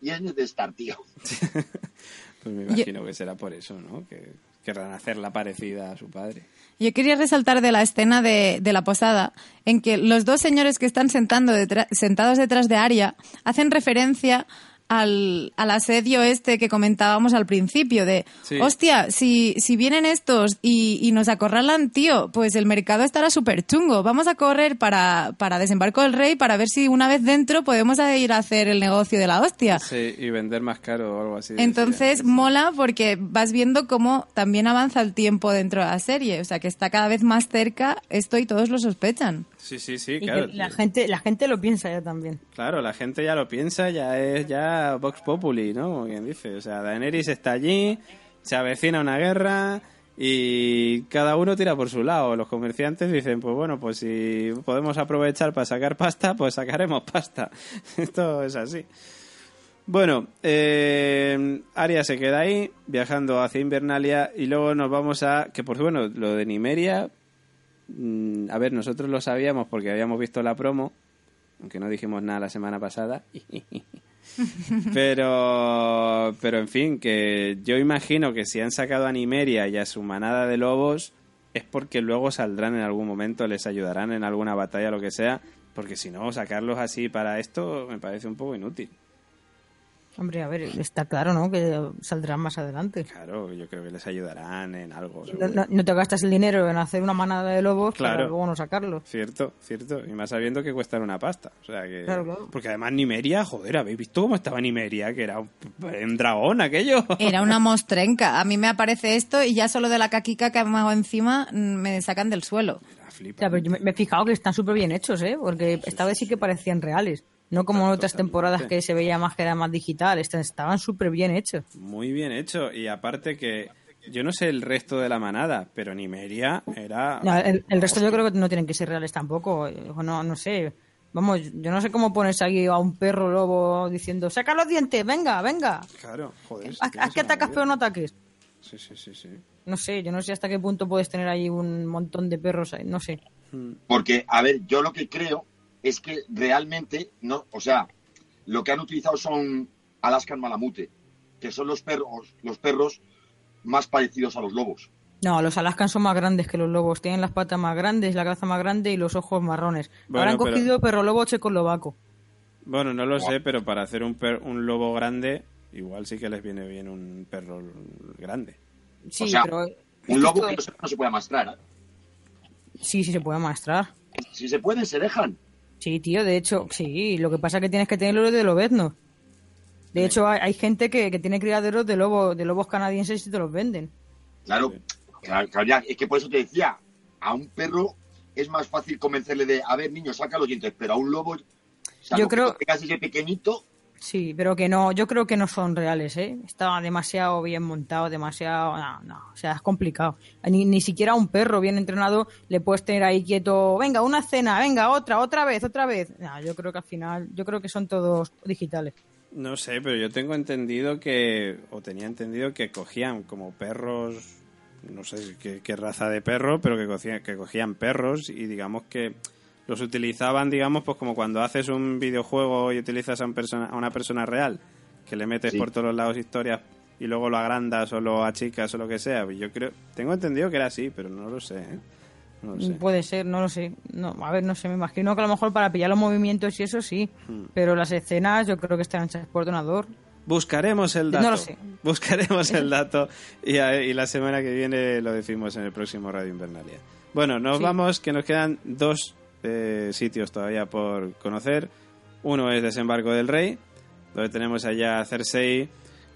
y es Ned Stark, tío. Pues me imagino que será por eso, ¿no? Que querrán hacerla parecida a su padre. Yo quería resaltar de la escena de, de la posada en que los dos señores que están sentando detra- sentados detrás de Aria hacen referencia al, al asedio este que comentábamos al principio de, Sí. hostia, si, si vienen estos y, y nos acorralan, tío, pues el mercado estará súper chungo. Vamos a correr para, para desembarco del rey para ver si una vez dentro podemos ir a hacer el negocio de la hostia. Sí, y vender más caro o algo así. Entonces decía. mola porque vas viendo cómo también avanza el tiempo dentro de la serie, o sea que está cada vez más cerca esto y todos lo sospechan. Sí, sí, sí, Y claro. la gente, la gente lo piensa ya también. Claro, la gente ya lo piensa, ya es ya Vox Populi, ¿no? Como quien dice. O sea, Daenerys está allí, se avecina una guerra y cada uno tira por su lado. Los comerciantes dicen, pues bueno, pues si podemos aprovechar para sacar pasta, pues sacaremos pasta. Esto es así. Bueno, eh, Arya se queda ahí, viajando hacia Invernalia, y luego nos vamos a... Que por bueno, lo de Nimeria... mm, A ver, nosotros lo sabíamos porque habíamos visto la promo, aunque no dijimos nada la semana pasada. pero, pero en fin, que yo imagino que si han sacado a Nimeria y a su manada de lobos es porque luego saldrán en algún momento, les ayudarán en alguna batalla, lo que sea, porque si no, sacarlos así para esto me parece un poco inútil. Hombre, a ver, está claro, ¿no? Que saldrán más adelante. Claro, yo creo que les ayudarán en algo. No, seguro. no- no te gastas el dinero en hacer una manada de lobos Claro. para luego no sacarlos. Cierto, cierto. Y más sabiendo que cuestan una pasta. O sea que. Claro, claro. Porque además Nimeria, joder, ¿habéis visto cómo estaba Nimeria? Que era un, un dragón aquello. Era una mostrenca. A mí me aparece esto y ya solo de la caquica que me hago encima mm, me sacan del suelo. Era O flipante. sea, pero yo me, me he fijado que están súper bien hechos, ¿eh? Porque esta vez sí que parecían reales. No como en otras temporadas que se veía más que era más digital. Estas estaban súper bien hechos. Muy bien hecho. Y aparte que. Yo no sé el resto de la manada, pero Nimeria era. No, el, el resto yo creo que no tienen que ser reales tampoco. eh, No, no sé. Vamos, yo no sé cómo pones ahí a un perro lobo diciendo, saca los dientes, venga, venga. Claro, joder. Haz, que atacas pero no ataques. Sí, sí, sí, sí. No sé, yo no sé hasta qué punto puedes tener ahí un montón de perros ahí, no sé. Porque, a ver, yo lo que creo es que realmente, no, o sea, lo que han utilizado son Alaskan Malamute, que son los perros, los perros más parecidos a los lobos. No, los Alaskan son más grandes que los lobos. Tienen las patas más grandes, la cabeza más grande y los ojos marrones. Bueno, Ahora han pero- cogido perro lobo checoslovaco. Bueno, no lo sé, pero para hacer un, per- un lobo grande, igual sí que les viene bien un perro grande. Sí, O sea, pero Un lobo que no se, no se puede amastrar. ¿eh? sí, sí se puede maestrar. Si se pueden, se dejan. Sí, tío, de hecho, sí. Lo que pasa es que tienes que tenerlo de lobezno. De hecho, hay, hay gente que, que tiene criaderos de lobos, de lobos canadienses y te los venden. Claro, claro, claro, ya, es que por eso te decía, a un perro es más fácil convencerle de, a ver, niño, saca los dientes, pero a un lobo, salvo Yo creo- que tengas ese pequeñito, Sí, pero que no, yo creo que no son reales, ¿eh? Está demasiado bien montado, demasiado... No, o sea, es complicado. Ni, ni siquiera un perro bien entrenado le puedes tener ahí quieto, venga, una cena, venga, otra, otra vez, otra vez. No, yo creo que al final, yo creo que son todos digitales. No sé, pero yo tengo entendido que, o tenía entendido que cogían como perros, no sé qué, qué raza de perro, pero que cogían, que cogían perros y digamos que los utilizaban, digamos, pues como cuando haces un videojuego y utilizas a, un persona, a una persona real, que le metes Sí. por todos los lados historias y luego lo agrandas o lo achicas o lo que sea. Yo creo, tengo entendido que era así, pero no lo sé, ¿eh? No lo sé. Puede ser, no lo sé. No, a ver, no sé, me imagino que a lo mejor para pillar los movimientos y eso sí. Hmm. Pero las escenas yo creo que están hechas por ordenador. Buscaremos el No dato. lo sé. Buscaremos el dato y, a- y la semana que viene lo decimos en el próximo Radio Invernalia. Bueno, nos Sí. vamos, que nos quedan dos eh, sitios todavía por conocer. Uno es Desembarco del Rey, donde tenemos allá Cersei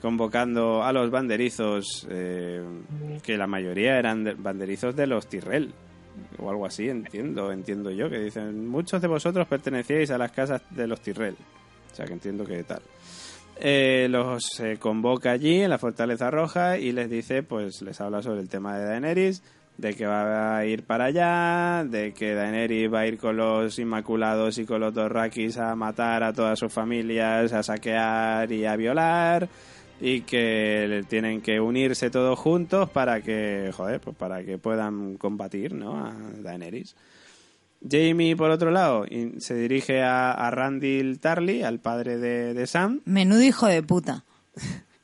convocando a los banderizos, eh, que la mayoría eran de- banderizos de los Tyrell, o algo así, entiendo, entiendo yo, que dicen, muchos de vosotros pertenecíais a las casas de los Tyrell. O sea, que entiendo que tal. Eh, los convoca allí en la Fortaleza Roja y les dice, pues les habla sobre el tema de Daenerys, de que va a ir para allá, de que Daenerys va a ir con los Inmaculados y con los Dorrakis a matar a todas sus familias, a saquear y a violar y que tienen que unirse todos juntos para que, joder, pues para que puedan combatir, ¿no? A Daenerys. Jamie, por otro lado, se dirige a, a Randall Tarly, al padre de, de Sam. Menudo hijo de puta.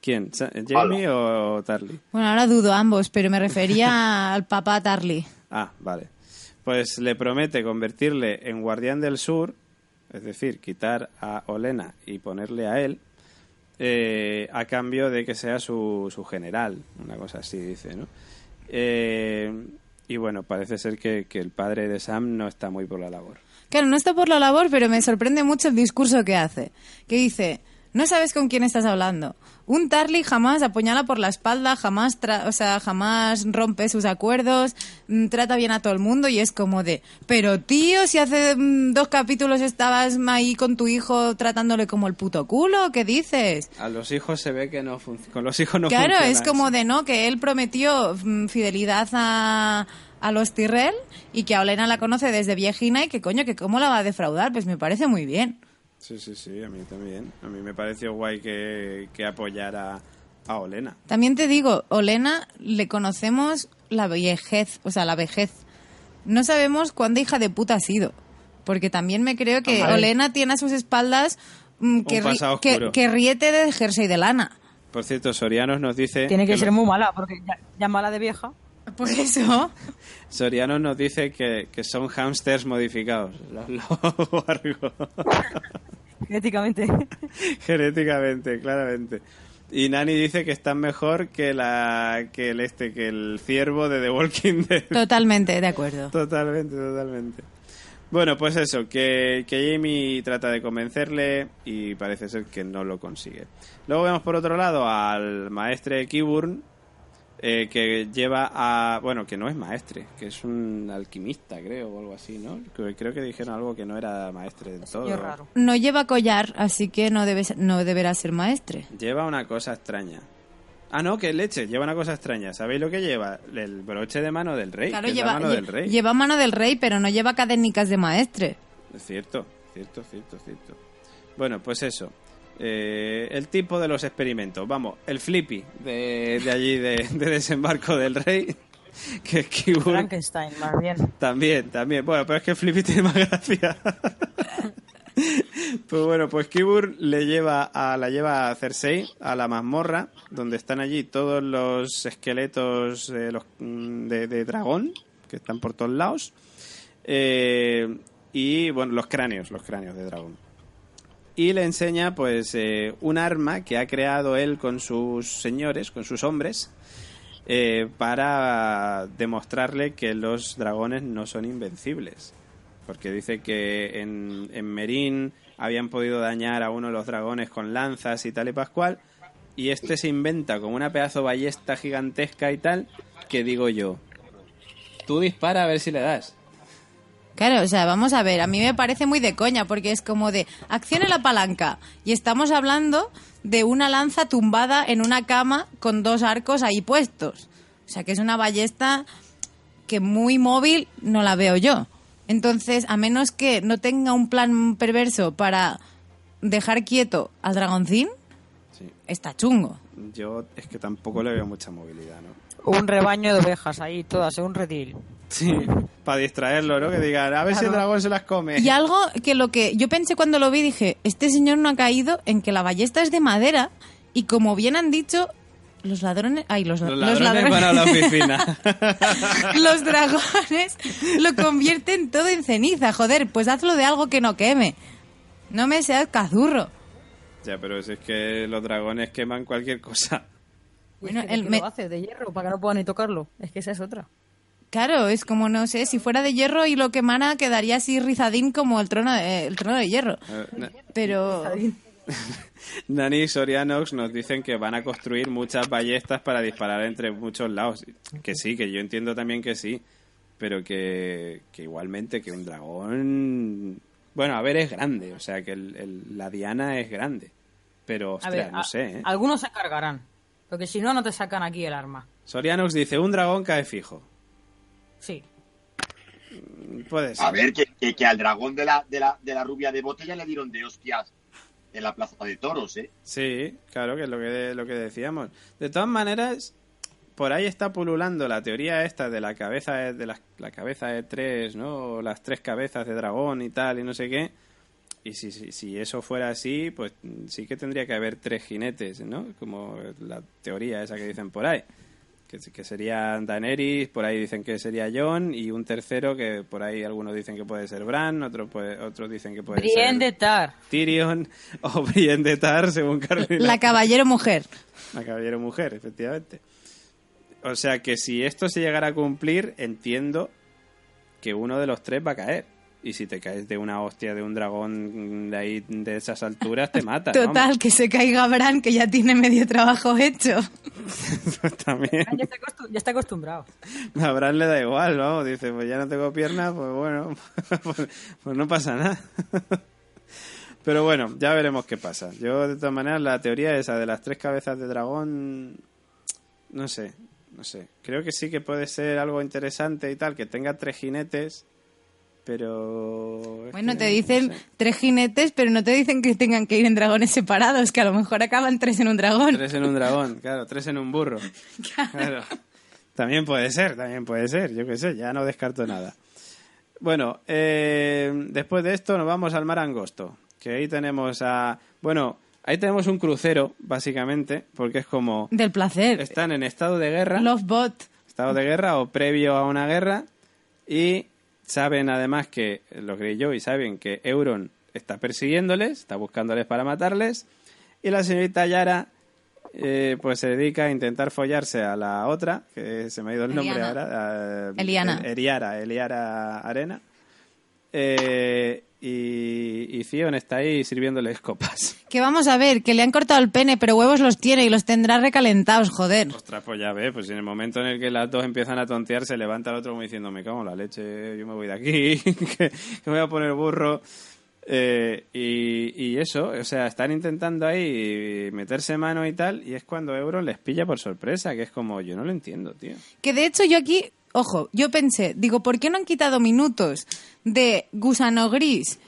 ¿Quién? Sa- ¿Jamie o Tarly? Bueno, ahora dudo ambos, pero me refería al papá Tarly. Ah, vale. Pues le promete convertirle en guardián del sur, es decir, quitar a Olena y ponerle a él, eh, a cambio de que sea su, su general, una cosa así dice, ¿no? Eh, y bueno, parece ser que, que el padre de Sam no está muy por la labor. Claro, no está por la labor, pero me sorprende mucho el discurso que hace. Que dice, no sabes con quién estás hablando. Un Tarly jamás apuñala por la espalda, jamás, tra- o sea, jamás rompe sus acuerdos, mm, trata bien a todo el mundo y es como de, pero tío, si hace mm, dos capítulos estabas ahí con tu hijo tratándole como el puto culo, ¿qué dices? A los hijos se ve que no funciona. Con los hijos no claro, funciona es como eso. de no, que él prometió mm, fidelidad a, a los Tyrell y que a Olena la conoce desde viejina y que coño, que cómo la va a defraudar, pues me parece muy bien. Sí, sí, sí, a mí también. A mí me pareció guay que, que apoyara a Olena. También te digo, Olena le conocemos la vejez, o sea, la vejez. No sabemos cuánta hija de puta ha sido. Porque también me creo que. Olena tiene a sus espaldas mm, que, ri- que, que riete de jersey de lana. Por cierto, Sorianos nos dice... Tiene que ser muy mala, porque ya, ya mala de vieja. Por eso. Sorianos nos dice que, que son hamsters modificados. Los lobos Argo. Genéticamente. Genéticamente, claramente. Y Nani dice que están mejor que la que el este que el ciervo de The Walking Dead. Totalmente, de acuerdo. Totalmente, totalmente. Bueno, pues eso, que, que Jamie trata de convencerle y parece ser que no lo consigue. Luego vemos por otro lado al maestre Kiburn, eh, que lleva a... Bueno, que no es maestre, que es un alquimista, creo, o algo así, ¿no? Creo que dijeron algo que no era maestre del todo. Raro. No lleva collar, así que no, debe, ser- no deberá ser maestre. Lleva una cosa extraña. Ah, no, que leche, lleva una cosa extraña. ¿Sabéis lo que lleva? El broche de mano del rey. Claro, que es la lleva, mano lle- del rey. lleva mano del rey, pero no lleva cadenicas de maestre. Es cierto, cierto, cierto, cierto. Bueno, pues eso. Eh, el tipo de los experimentos. Vamos, el flippy de, de allí, de, de desembarco del rey. Que es Kibur. Frankenstein, más bien. También, también. Bueno, pero es que el flippy tiene más gracia. Pues bueno, pues Kibur le lleva a, la lleva a Cersei, a la mazmorra, donde están allí todos los esqueletos de, los, mm, de, de dragón, que están por todos lados. Eh, y bueno, los cráneos, los cráneos de dragón. Y le enseña pues eh, un arma que ha creado él con sus señores, con sus hombres, eh, para demostrarle que los dragones no son invencibles. Porque dice que en, Merín habían podido dañar a uno de los dragones con lanzas y tal y pascual. Y este se inventa como una pedazo ballesta gigantesca y tal, que digo yo, tú dispara a ver si le das. Claro, o sea, vamos a ver, a mí me parece muy de coña, porque es como de accione la palanca. Y estamos hablando de una lanza tumbada en una cama con dos arcos ahí puestos. O sea, que es una ballesta que muy móvil no la veo yo. Entonces, a menos que no tenga un plan perverso para dejar quieto al dragoncín, Sí. está chungo. Yo es que tampoco le veo mucha movilidad, ¿no? Un rebaño de ovejas ahí, todas en un redil. Sí, para distraerlo, ¿no? Que digan, a ver si el dragón se las come. Y algo que lo que yo pensé cuando lo vi, dije, este señor no ha caído en que la ballesta es de madera y como bien han dicho, los ladrones... Ay, los, Los los ladrones van a la oficina. los dragones lo convierten todo en ceniza. Joder, pues hazlo de algo que no queme. No me seas cazurro. ya, pero si es que los dragones queman cualquier cosa. Bueno, Es que, ¿de el qué me- lo hace? ¿De hierro? Para que no puedan ni tocarlo. Es que esa es otra. Claro, es como, no sé, si fuera de hierro y lo quemara quedaría así rizadín como el trono de, el trono de hierro. Eh, Pero... Nani y Sorianox nos dicen que van a construir muchas ballestas para disparar entre muchos lados. Que sí, que yo entiendo también que sí. Pero que, que igualmente que un dragón... Bueno, a ver, es grande. O sea, que el- el- la diana es grande. Pero, A ostras, ver, no a- sé, ¿eh? algunos se cargarán. Porque si no, no te sacan aquí el arma. Sorianox dice, un dragón cae fijo. Sí. Puede ser. A ver, que, que, que al dragón de la, de, la, de la rubia de botella le dieron de hostias en la plaza de toros, ¿eh? Sí, claro, que es lo que, lo que decíamos. De todas maneras, por ahí está pululando la teoría esta de la cabeza de, de la, la cabeza de tres, ¿no? O las tres cabezas de dragón y tal, y no sé qué. Y si, si, si eso fuera así, pues sí que tendría que haber tres jinetes, ¿no? Como la teoría esa que dicen por ahí. Que, que serían Daenerys, por ahí dicen que sería Jon, y un tercero que por ahí algunos dicen que puede ser Bran, otros, puede- otros dicen que puede Brienne ser... de Tar. Tyrion o Brienne de Tar, según Carolina. La caballero mujer. La caballero mujer, efectivamente. O sea que si esto se llegara a cumplir, entiendo que uno de los tres va a caer. Y si te caes de una hostia de un dragón de ahí de esas alturas, te mata. Total, que se caiga Bran, que ya tiene medio trabajo hecho. Pues también. Ya está, ya está acostumbrado. A Bran le da igual, vamos. Dice, pues ya no tengo piernas, pues bueno, pues, pues no pasa nada. Pero bueno, ya veremos qué pasa. Yo, de todas maneras, la teoría esa de las tres cabezas de dragón, no sé, no sé. Creo que sí que puede ser algo interesante y tal, que tenga tres jinetes, pero... Bueno, te no dicen sé. tres jinetes, pero no te dicen que tengan que ir en dragones separados, que a lo mejor acaban tres en un dragón. Tres en un dragón, claro, tres en un burro. Claro. También puede ser, también puede ser, yo qué sé, ya no descarto nada. Bueno, eh, después de esto nos vamos al mar angosto, que ahí tenemos a... Bueno, ahí tenemos un crucero, básicamente, porque es como... Del placer. Están en estado de guerra, Love bot. estado de guerra o previo a una guerra, y saben además que, lo creí yo, y saben que Euron está persiguiéndoles, está buscándoles para matarles, y la señorita Yara eh, pues se dedica a intentar follarse a la otra, que se me ha ido el nombre Eliana. ahora. a- Eliana. El- Eliara, Eliara Arena. Eh, y, y Theon está ahí sirviéndoles copas. Que vamos a ver, que le han cortado el pene, pero huevos los tiene y los tendrá recalentados, joder. Ostras, pues ya ve, pues en el momento en el que las dos empiezan a tontear, se levanta el otro como diciendo, me cago en la leche, yo me voy de aquí, que, que me voy a poner burro. Eh, y, y eso, o sea, están intentando ahí meterse mano y tal, y es cuando Euron les pilla por sorpresa, que es como, yo no lo entiendo, tío. Que de hecho yo aquí, ojo, yo pensé, digo, ¿por qué no han quitado minutos de gusano gris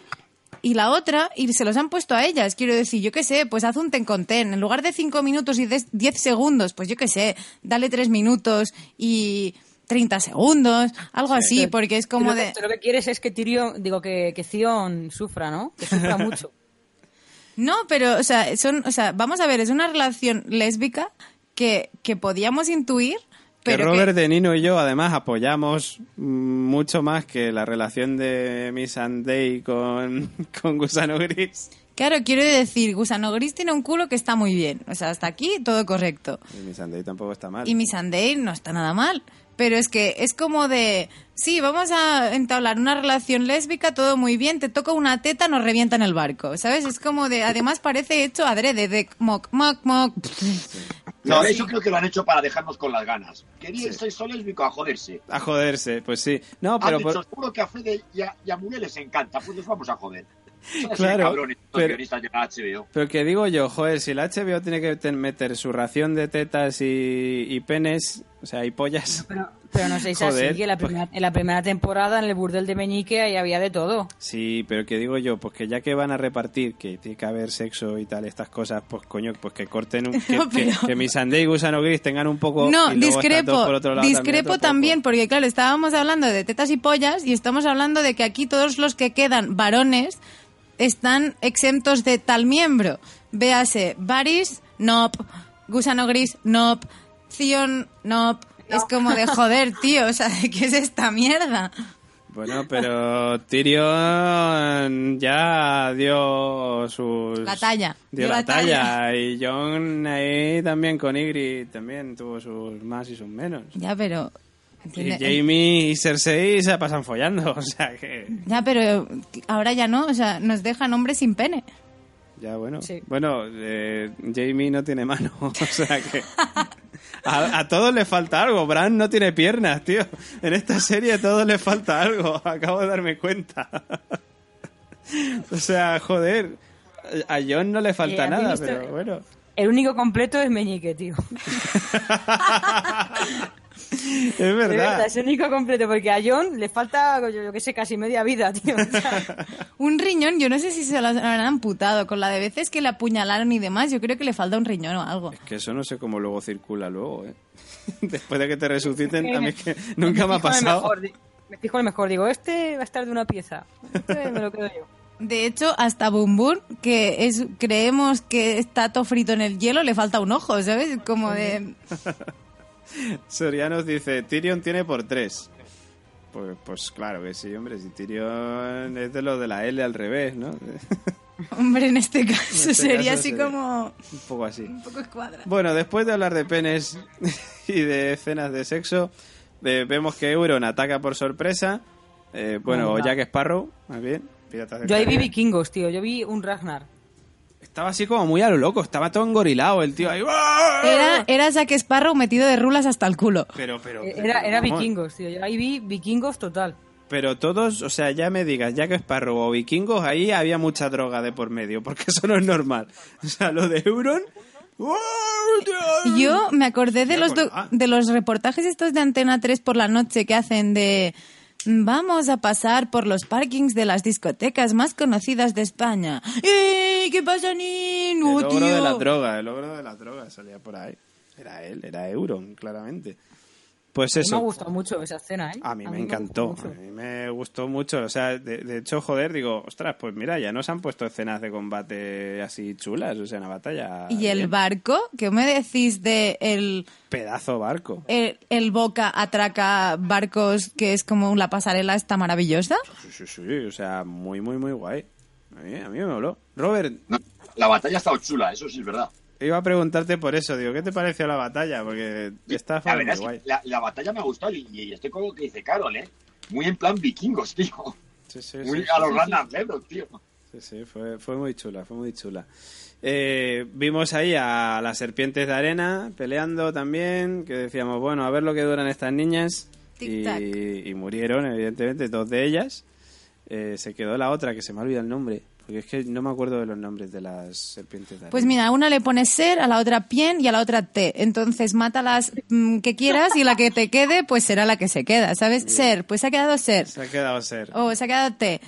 y la otra y se los han puesto a ellas? Quiero decir, yo qué sé, pues haz un ten con ten. En lugar de cinco minutos y des- diez segundos, pues yo qué sé, dale tres minutos y 30 segundos, algo así, porque es como lo de... lo que quieres es que Tyrion, digo, que, que Theon sufra, ¿no? Que sufra mucho. No, pero, o sea, son, o sea, vamos a ver, es una relación lésbica que, que podíamos intuir, Que Robert que- De Nino y yo además apoyamos mucho más que la relación de Miss Day con, con Gusano Gris. Claro, quiero decir, Gusano Gris tiene un culo que está muy bien. O sea, hasta aquí todo correcto. Y Miss Day tampoco está mal. Y mi Sunday no está nada mal. Pero es que es como de, sí, vamos a entablar una relación lésbica, todo muy bien, te toca una teta, nos revienta en el barco, ¿sabes? Es como de, además parece hecho adrede, de moc, moc, moc. No, eso creo que lo han hecho para dejarnos con las ganas. Quería el sexo lésbico a joderse. A joderse, pues sí. No, pero Han por- dicho, seguro que a Fede y a, y a Muriel les encanta, pues nos vamos a joder. Claro, cabrones, pero- guionistas de la HBO. Pero que digo yo, joder, si la HBO tiene que meter su ración de tetas y, y penes, o sea, y pollas. Pero, pero no sé si Joder, así, que la pues- primera- en la primera temporada en el burdel de Meñique ahí había de todo. Sí, pero que digo yo, pues que ya que van a repartir, que tiene que haber sexo y tal, estas cosas, pues coño, pues que corten un. Que, No, pero- que, que mi Sunday y Gusano Gris tengan un poco. No, y luego estas discrepo, por otro lado discrepo otro también, porque claro, estábamos hablando de tetas y pollas y estamos hablando de que aquí todos los que quedan varones están exentos de tal miembro. Véase, Baris, nop, Gusano Gris, nop, Zion, nop. Es como de joder, tío, o sea, ¿qué es esta mierda? Bueno, pero Tyrion ya dio sus. La talla. Dio, la, talla. Y John ahí también con Ygritte también tuvo sus más y sus menos. Ya, pero... Y Jamie y Cersei se pasan follando, o sea que. Ya, pero ahora ya no, o sea, nos dejan hombres sin pene. Ya, bueno. Sí. Bueno, eh, Jamie no tiene mano, o sea que... A, a todos les falta algo. Bran no tiene piernas, tío. En esta serie a todos les falta algo. Acabo de darme cuenta. O sea, joder. A John no le falta Eh, ¿has nada, pero bueno. El único completo es Meñique, tío. Es De verdad, verdad. es el único completo, porque a John le falta, yo, yo qué sé, casi media vida, tío. O sea, Un riñón, yo no sé si se lo habrán amputado. Con la de veces que le apuñalaron y demás, yo creo que le falta un riñón o algo. Que eso no sé cómo luego circula luego, ¿eh? Después de que te resuciten, a mí es que nunca me ha pasado. mejor, me fijo el mejor, digo, este va a estar de una pieza. Este me lo quedo yo. De hecho, hasta Boom, que es, creemos que está todo frito en el hielo, le falta un ojo, ¿sabes? Como de... Sorianos dice, Tyrion tiene por tres. Pues, pues claro que sí, hombre, si Tyrion es de lo de la L al revés, ¿no? Hombre, en este caso En este sería caso así sería. como... Un poco así. Un poco escuadra. Bueno, después de hablar de penes y de escenas de sexo, eh, vemos que Euron ataca por sorpresa. Eh, bueno, o. Jack Sparrow, más bien. Piratas Yo ahí vi vikingos, tío. Yo vi un Ragnar. Estaba así como muy a lo loco, estaba todo engorilado el tío ahí. ¡ah! Era, era Jack Sparrow metido de rulas hasta el culo. Pero, pero, Eh, pero, Era, era vikingos, tío. Yo ahí vi vikingos total. Pero todos, o sea, ya me digas, Jack Sparrow o vikingos, ahí había mucha droga de por medio, porque eso no es normal. O sea, lo de Euron... ¡oh! Yo me acordé de los, ah. de los reportajes estos de Antena 3 por la noche que hacen de vamos a pasar por los parkings de las discotecas más conocidas de España. ¡Eh! ¿Qué pasa, El Nino, logro de la droga, el logro de la droga salía por ahí. Era él, era Euron, claramente. Pues A mí me ha eso, gustado mucho esa escena, ¿eh? a mí me encantó, mucho. a mí me gustó mucho. O sea, de, de hecho, joder, digo, ostras, pues mira, ya nos han puesto escenas de combate así chulas, o sea, una batalla. Y el barco, ¿qué me decís de el, Pedazo barco. el, el Boca atraca barcos que es como la pasarela esta maravillosa? Sí, sí, sí, o sea, muy, muy, muy guay. A mí, a mí me moló. Robert, No, la batalla ha estado chula, eso sí es verdad. Iba a preguntarte por eso, digo, ¿qué te pareció la batalla? Porque está La muy verdad es guay. que la, la batalla me ha gustado y, y estoy con lo que dice Carol, ¿eh? Muy en plan vikingos, tío. Sí, sí, Muy sí, a sí, los sí, Ragnar Lebron, tío. Sí, sí, fue, fue muy chula, fue muy chula. Eh, vimos ahí a las serpientes de arena peleando también, que decíamos, bueno, a ver lo que duran estas niñas. Y, y murieron, evidentemente, dos de ellas. Eh, se quedó la otra, que se me ha olvidado el nombre, porque es que no me acuerdo de los nombres de las serpientes de. Pues mira, a una le pones ser, a la otra pien y a la otra te. Entonces mátalas mm, que quieras y la que te quede, pues será la que se queda, ¿sabes? Ser, pues se ha quedado ser. Se ha quedado ser. O se ha quedado te.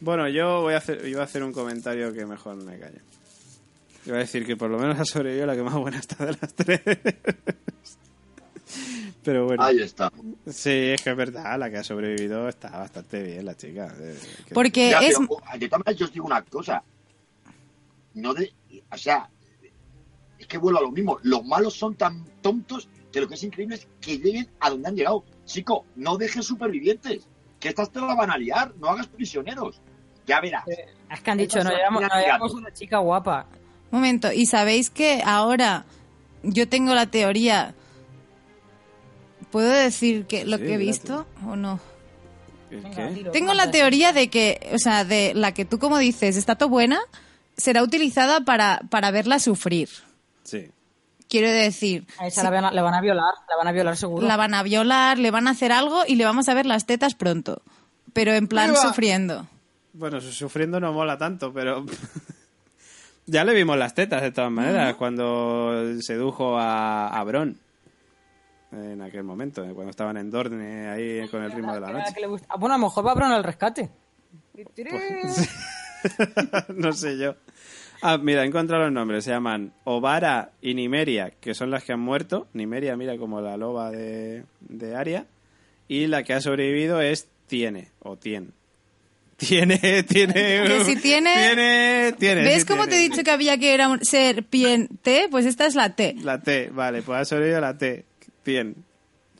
Bueno, yo voy a hacer, iba a hacer un comentario que mejor me callo. Iba a decir que por lo menos ha sobrevivido la que más buena está de las tres. Pero bueno. Ahí está. Sí, es que es verdad, la que ha sobrevivido está bastante bien, la chica. Eh, que- Porque Ya, es... pero, de todas maneras, yo os digo una cosa. no de, o sea, es que vuelvo a lo mismo. Los malos son tan tontos que lo que es increíble es que lleguen a donde han llegado. Chico, no dejes supervivientes, que estas te la van a liar, no hagas prisioneros. Ya verás. Es que han dicho, no llevamos, no llevamos una chica guapa. Momento, y sabéis que ahora yo tengo la teoría. ¿Puedo decir que lo Sí, que he visto o no? Tengo la teoría de que, o sea, de la que tú como dices, está todo buena, será utilizada para, para verla sufrir. Sí. Quiero decir, A esa sí, la, van a, la van a violar, la van a violar seguro. la van a violar, le van a hacer algo y le vamos a ver las tetas pronto. Pero en plan sufriendo. Bueno, su- sufriendo no mola tanto, pero ya le vimos las tetas de todas maneras cuando sedujo a, a Bron en aquel momento, eh, cuando estaban en Dorne ahí con el ritmo de la noche. que le gusta. Ah, bueno, a lo mejor va a Bron al rescate. no sé yo. Ah, mira, he encontrado los nombres. Se llaman Ovara y Nimeria, que son las que han muerto. Nimeria, mira, como la loba de, de Aria. Y la que ha sobrevivido es Tiene, o Tien. Tiene, tiene. Que si tiene- Tiene, tiene. ¿Ves cómo te he dicho que había que era un serpiente? Pues esta es la T. La T, vale, pues ha sobrevivido la T. Tien.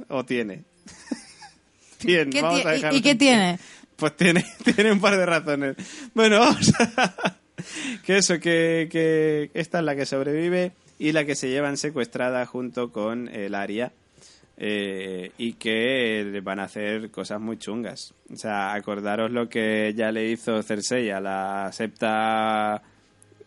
O tiene. Tien, ¿Qué vamos tie- a y- dejarlo ¿Y qué en tiene? Pues tiene, tiene un par de razones. Bueno, vamos a... Que eso, que, que esta es la que sobrevive y la que se llevan secuestrada junto con el Aria. eh, y que le van a hacer cosas muy chungas. O sea, acordaros lo que ya le hizo Cersei a la septa...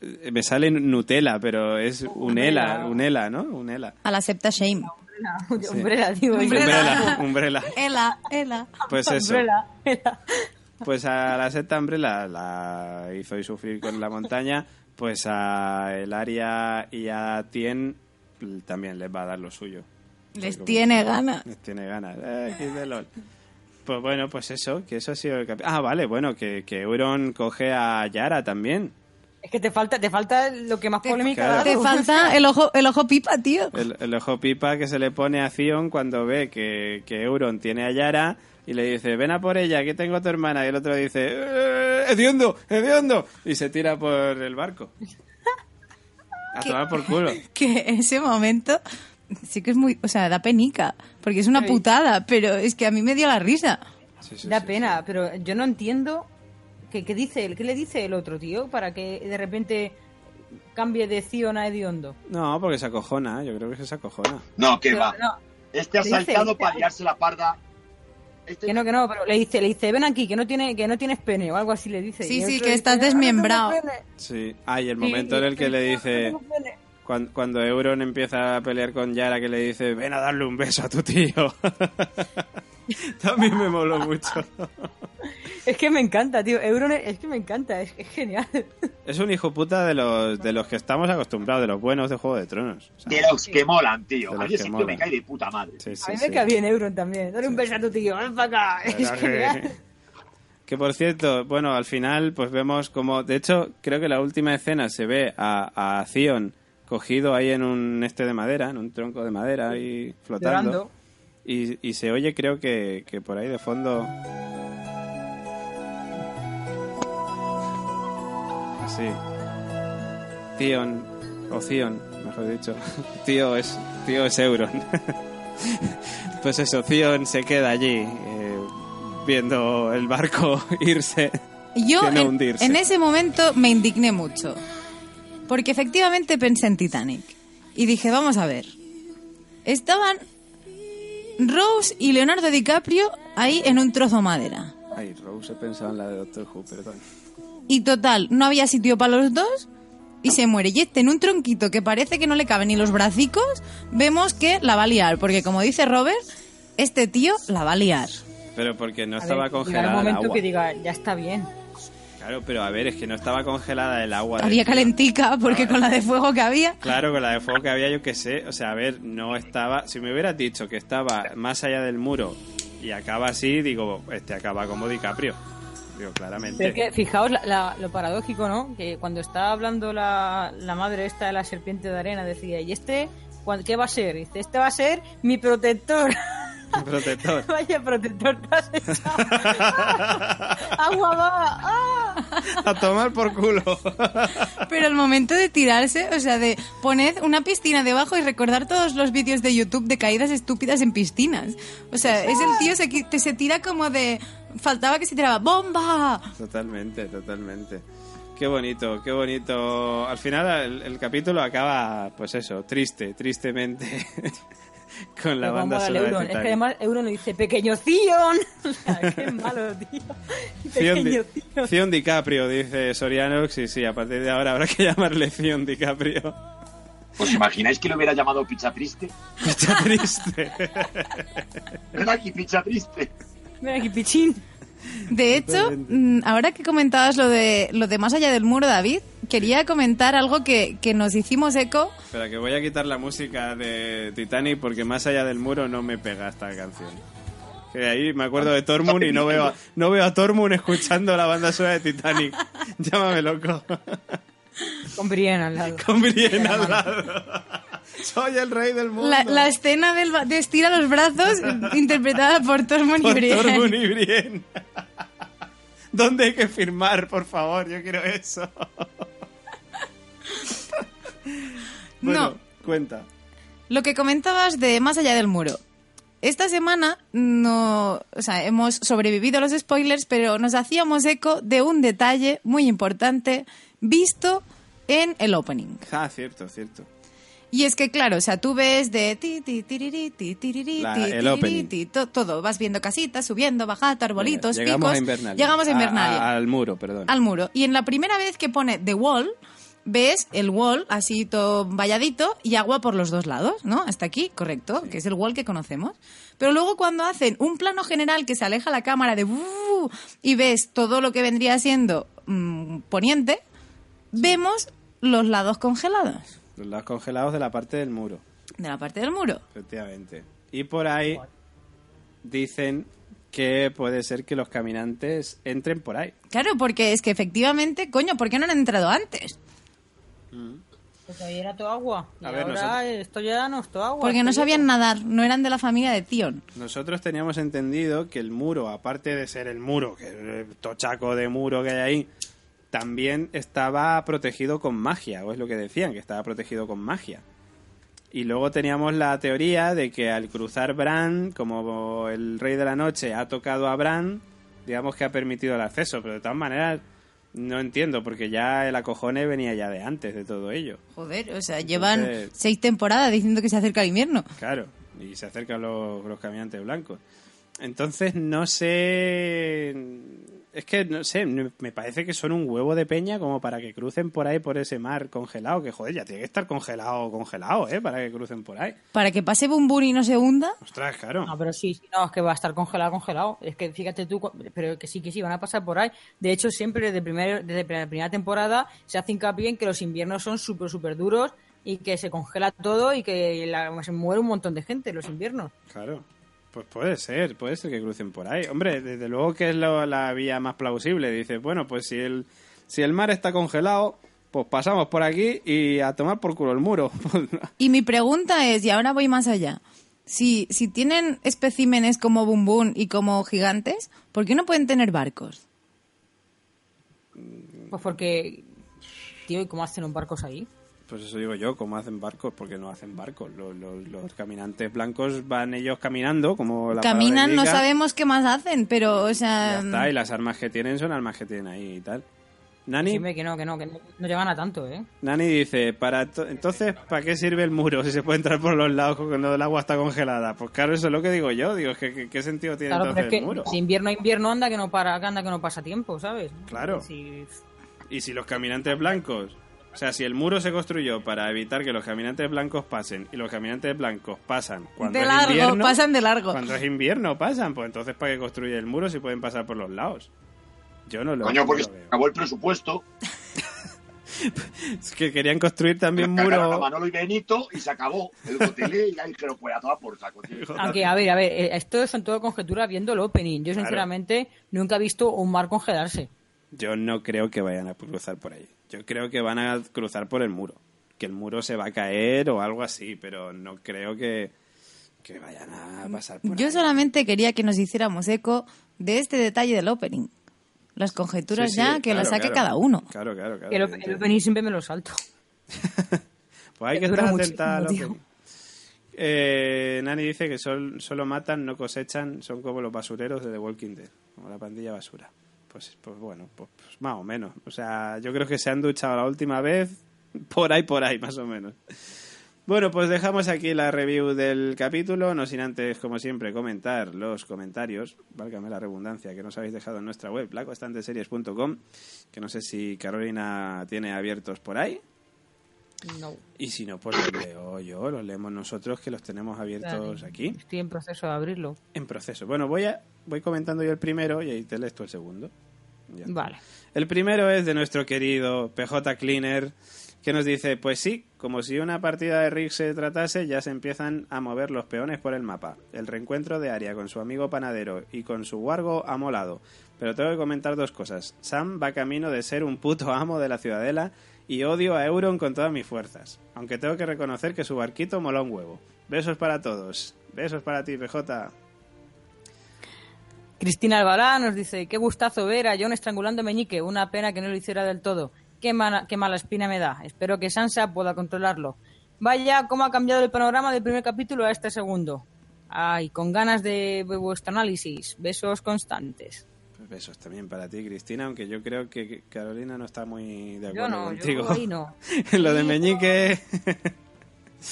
eh, Me sale Nutella, pero es Unela, Unela, ¿no? Unela. A la septa Shame. Umbrella, digo. yo. Umbrella, Umbrella. Ela, Ela. Pues eso. Umbrella. Era. Pues a la secta Umbrella la hizo y sufrir con la montaña, pues a el Aria y a Tien también les va a dar lo suyo. Les Como- tiene ganas. Les tiene ganas. Eh, Kid de LOL. Pues bueno, pues eso, que eso ha sido el Ah, vale, bueno, que, que Euron coge a Yara también. Es que te falta, te falta lo que más Te- polémica Claro. da. Te falta el ojo, el ojo pipa, tío. El, el ojo pipa que se le pone a Theon cuando ve que, que Euron tiene a Yara y le dice, ven a por ella, que tengo a tu hermana. Y el otro dice, "Eh, ¡Hediondo! ¡Hediondo! Y se tira por el barco. A tomar por culo. Que ese momento sí que es muy, o sea, da penica, porque es una putada, pero es que a mí me dio la risa. Sí, sí, Da sí, pena, pero yo no entiendo qué, qué dice él, qué le dice el otro tío para que de repente cambie de Zion a Hediondo. sí. No, porque se acojona, yo creo que se acojona. No, que Pero va. no, Este ha saltado dice, para liarse la parda. Este que no, que no, pero le dice, le dice, ven aquí, que no tiene, que no tienes pene o algo así le dice. Sí, sí, que dice, estás "Ah, no desmembrado". pene". Sí. Ah, y el momento en el que le "No dice... tengo pene". Cuando, cuando Euron empieza a pelear con Yara, que le dice, ven a darle un beso a tu tío. También me moló mucho. Es que me encanta, tío. Euron es, es que me encanta, es, es genial. Es un hijo puta de los, de los que estamos acostumbrados, de los buenos de Juego de Tronos. De los que molan, tío. De A mí me cae de puta madre. sí, sí, A mí sí. me cae bien Euron también. Dale un beso a tu tío, ven para acá. Es que- por cierto, bueno, al final pues vemos como, de hecho, creo que la última escena se ve a, a Theon cogido ahí en un este de madera, en un tronco de madera ahí flotando. Y, y se oye creo que, que por ahí de fondo... Así. Theon, o Theon, mejor dicho. Tío es, tío es Euron. pues eso, Theon se queda allí eh, viendo el barco irse. Yo Que no en, hundirse. en ese momento me indigné mucho, porque efectivamente pensé en Titanic y dije, vamos a ver, estaban Rose y Leonardo DiCaprio ahí en un trozo de madera. Ay, Rose he pensado en la de Doctor Who, perdón. Y total, no había sitio para los dos y se muere. Y este en un tronquito que parece que no le caben ni los bracicos, vemos que la va a liar. Porque como dice Robert, este tío la va a liar. Pero porque no A ver, estaba llegará congelada un el momento agua. que diga, ya está bien. Claro, pero a ver, es que no estaba congelada el agua. Había calentica porque con la de fuego que había... Claro, con la de fuego que había, yo qué sé. O sea, a ver, no estaba. Si me hubieras dicho que estaba más allá del muro y acaba así, digo, este acaba como DiCaprio. Claramente. Fijaos la- la- lo paradójico, ¿no? Que cuando estaba hablando la, la madre esta de la serpiente de arena, decía, ¿y este qué va a ser? Dice, este va a ser mi protector. Protector. Vaya protector te has echado. ¡Agua va! ¡Ah! A tomar por culo. Pero el momento de tirarse, o sea, de poner una piscina debajo y recordar todos los vídeos de YouTube de caídas estúpidas en piscinas. O sea, es el tío se, se tira como de... Faltaba que se tiraba ¡bomba! Totalmente, totalmente. Qué bonito, qué bonito. Al final el, el capítulo acaba, pues eso, triste, tristemente, con la banda sonora. Es que además Euron le dice pequeño Zion. Qué malo, tío. Pequeño Di- Zion. Zion DiCaprio, dice Soriano. Sí, sí, a partir de ahora habrá que llamarle Zion DiCaprio. ¿Os imagináis que lo hubiera llamado Picha Triste? Está triste. Ven aquí, Picha Triste. Mira aquí, pichín. De hecho, mm, ahora que comentabas lo de, lo de más allá del muro, David, quería comentar algo que, que nos hicimos eco. Espera, que voy a quitar la música de Titanic porque más allá del muro no me pega esta canción. Que ahí me acuerdo de Tormund y no veo, a, no veo a Tormund escuchando la banda sonora de Titanic. Llámame loco. Con Brienne al lado. Con Brienne al lado. Soy el rey del mundo. La, la escena del, de estira los brazos, interpretada por Tormund y Por. Tormund y Brienne. ¿Dónde hay que firmar, por favor? Yo quiero eso. bueno, No. cuenta. Lo que comentabas de Más allá del muro. Esta semana no, o sea, hemos sobrevivido a los spoilers, pero nos hacíamos eco de un detalle muy importante visto en el opening. Ah, cierto, cierto. Y es que, claro, o sea, tú ves de ti, ti, tiriri, ti, tiriri, La- ti, el tiriri, opening. ti, to- todo. Vas viendo casitas, subiendo, bajando, arbolitos, llegamos picos. a Invernalia. Llegamos a Invernalia. A- a- al muro, perdón. al muro. Y en la primera vez que pone The Wall, ves el wall así todo valladito y agua por los dos lados, ¿no? Hasta aquí, correcto, que es el wall que conocemos. Pero luego cuando hacen un plano general que se aleja la cámara de "Uh", y ves todo lo que vendría siendo mm, poniente, vemos los lados congelados Los lados congelados de la parte del muro, de la parte del muro. efectivamente. Y por ahí dicen que puede ser que los caminantes entren por ahí. Claro, porque es que efectivamente, coño, ¿por qué no han entrado antes? Porque ahí era todo agua. Y A ver, ahora nosotros- esto ya no es todo agua. Porque no ya- sabían nadar, no eran de la familia de Tion. Nosotros teníamos entendido que el muro, aparte de ser el muro, que el tochaco de muro que hay ahí, también estaba protegido con magia, o es lo que decían, que estaba protegido con magia. Y luego teníamos la teoría de que al cruzar Bran, como el rey de la noche ha tocado a Bran, digamos que ha permitido el acceso, pero de todas maneras no entiendo, porque ya el acojone venía ya de antes de todo ello. Joder, o sea, llevan seis temporadas diciendo que se acerca el invierno. Claro, y se acercan los, los caminantes blancos. Entonces, no sé. Es que, no sé, me parece que son un huevo de peña como para que crucen por ahí por ese mar congelado. Que joder, ya tiene que estar congelado, congelado, ¿eh? Para que crucen por ahí. Para que pase Bum Bum y no se hunda. Ostras, claro. No, pero sí, sí, no, es que va a estar congelado, congelado. Es que fíjate tú, cu- pero que sí, que sí, van a pasar por ahí. De hecho, siempre desde, primer, desde la primera temporada se hace hincapié en que los inviernos son súper, súper duros y que se congela todo y que la- se muere un montón de gente en los inviernos. Claro. Pues puede ser, puede ser que crucen por ahí. Hombre, desde luego que es lo- la vía más plausible. Dice, bueno, pues si el, si el mar está congelado, pues pasamos por aquí y a tomar por culo el muro. Y mi pregunta es, y ahora voy más allá. Si, si tienen especímenes como Bum Bum y como gigantes, ¿por qué no pueden tener barcos? Pues porque, tío, ¿y cómo hacen los barcos ahí? Pues eso digo yo, ¿cómo hacen barcos? Porque no hacen barcos. Los, los- los caminantes blancos van ellos caminando, como la Caminan, no sabemos qué más hacen, pero, o sea... Ya está, y las armas que tienen son armas que tienen ahí y tal. Nani, Dime que no, que no, que no, no llegan a tanto, ¿eh? Nani dice, para to- entonces, ¿para qué sirve el muro si se puede entrar por los lados cuando el agua está congelada? Pues claro, eso es lo que digo yo. Digo, ¿qué, qué, qué sentido tiene Claro, pero entonces es el que muro? si invierno a invierno anda que no para, anda que no pasa tiempo, ¿sabes? Claro. Si- Y si los caminantes blancos, o sea, si el muro se construyó para evitar que los caminantes blancos pasen y los caminantes blancos pasan cuando de es largo, invierno, pasan de largo. cuando es invierno pasan, pues entonces ¿para qué construye el muro si pueden pasar por los lados? Yo no lo, Coño, no porque lo se veo. acabó el presupuesto. Es que querían construir también Cargaron a muro. Manolo y Benito y se acabó el y ahí dijeron, pues a toda por saco, tío. Aunque, a ver, a ver, eh, esto son todo conjeturas viendo el opening. Yo, Claro. sinceramente, nunca he visto un mar congelarse. Yo no creo que vayan a cruzar por ahí. Yo creo que van a cruzar por el muro. Que el muro se va a caer o algo así, pero no creo que, que vayan a pasar por Yo ahí. solamente quería que nos hiciéramos eco de este detalle del opening. Las conjeturas Sí, sí, ya, que claro, las saque claro. cada uno. Claro, claro, claro. El, opening siempre me lo salto. Pues hay que que estar atenta al opening. Eh, Nani dice que sol- solo matan, no cosechan, son como los basureros de The Walking Dead, como la pandilla basura. Pues, pues bueno, pues, pues más o menos. O sea, yo creo que se han duchado la última vez por ahí, por ahí, más o menos. Bueno, pues dejamos aquí la review del capítulo, no sin antes, como siempre, comentar los comentarios, válgame la redundancia, que nos habéis dejado en nuestra web, lacostanteseries.com, que no sé si Carolina tiene abiertos por ahí. No. Y si no, pues los leo yo, los leemos nosotros, que los tenemos abiertos aquí, Estoy en proceso de abrirlo. en proceso. Bueno, voy a voy comentando yo el primero y ahí te lees tú el segundo. Ya. Vale. El primero es de nuestro querido PJ Cleaner, que nos dice, pues sí, como si una partida de Rick se tratase, ya se empiezan a mover los peones por el mapa. El reencuentro de Aria con su amigo panadero y con su wargo ha molado. Pero tengo que comentar dos cosas. Sam va camino de ser un puto amo de la ciudadela y odio a Euron con todas mis fuerzas. Aunque tengo que reconocer que su barquito mola un huevo. Besos para todos. Besos para ti, PJ. Cristina Albalá nos dice, qué gustazo ver a John estrangulando a Meñique, una pena que no lo hiciera del todo. Qué mala, qué mala espina me da. Espero que Sansa pueda controlarlo. Vaya, cómo ha cambiado el panorama del primer capítulo a este segundo. Ay, con ganas de vuestro análisis. Besos constantes. Pues besos también para ti, Cristina, aunque yo creo que Carolina no está muy de Yo acuerdo no, contigo. yo ahí no. Lo de Meñique.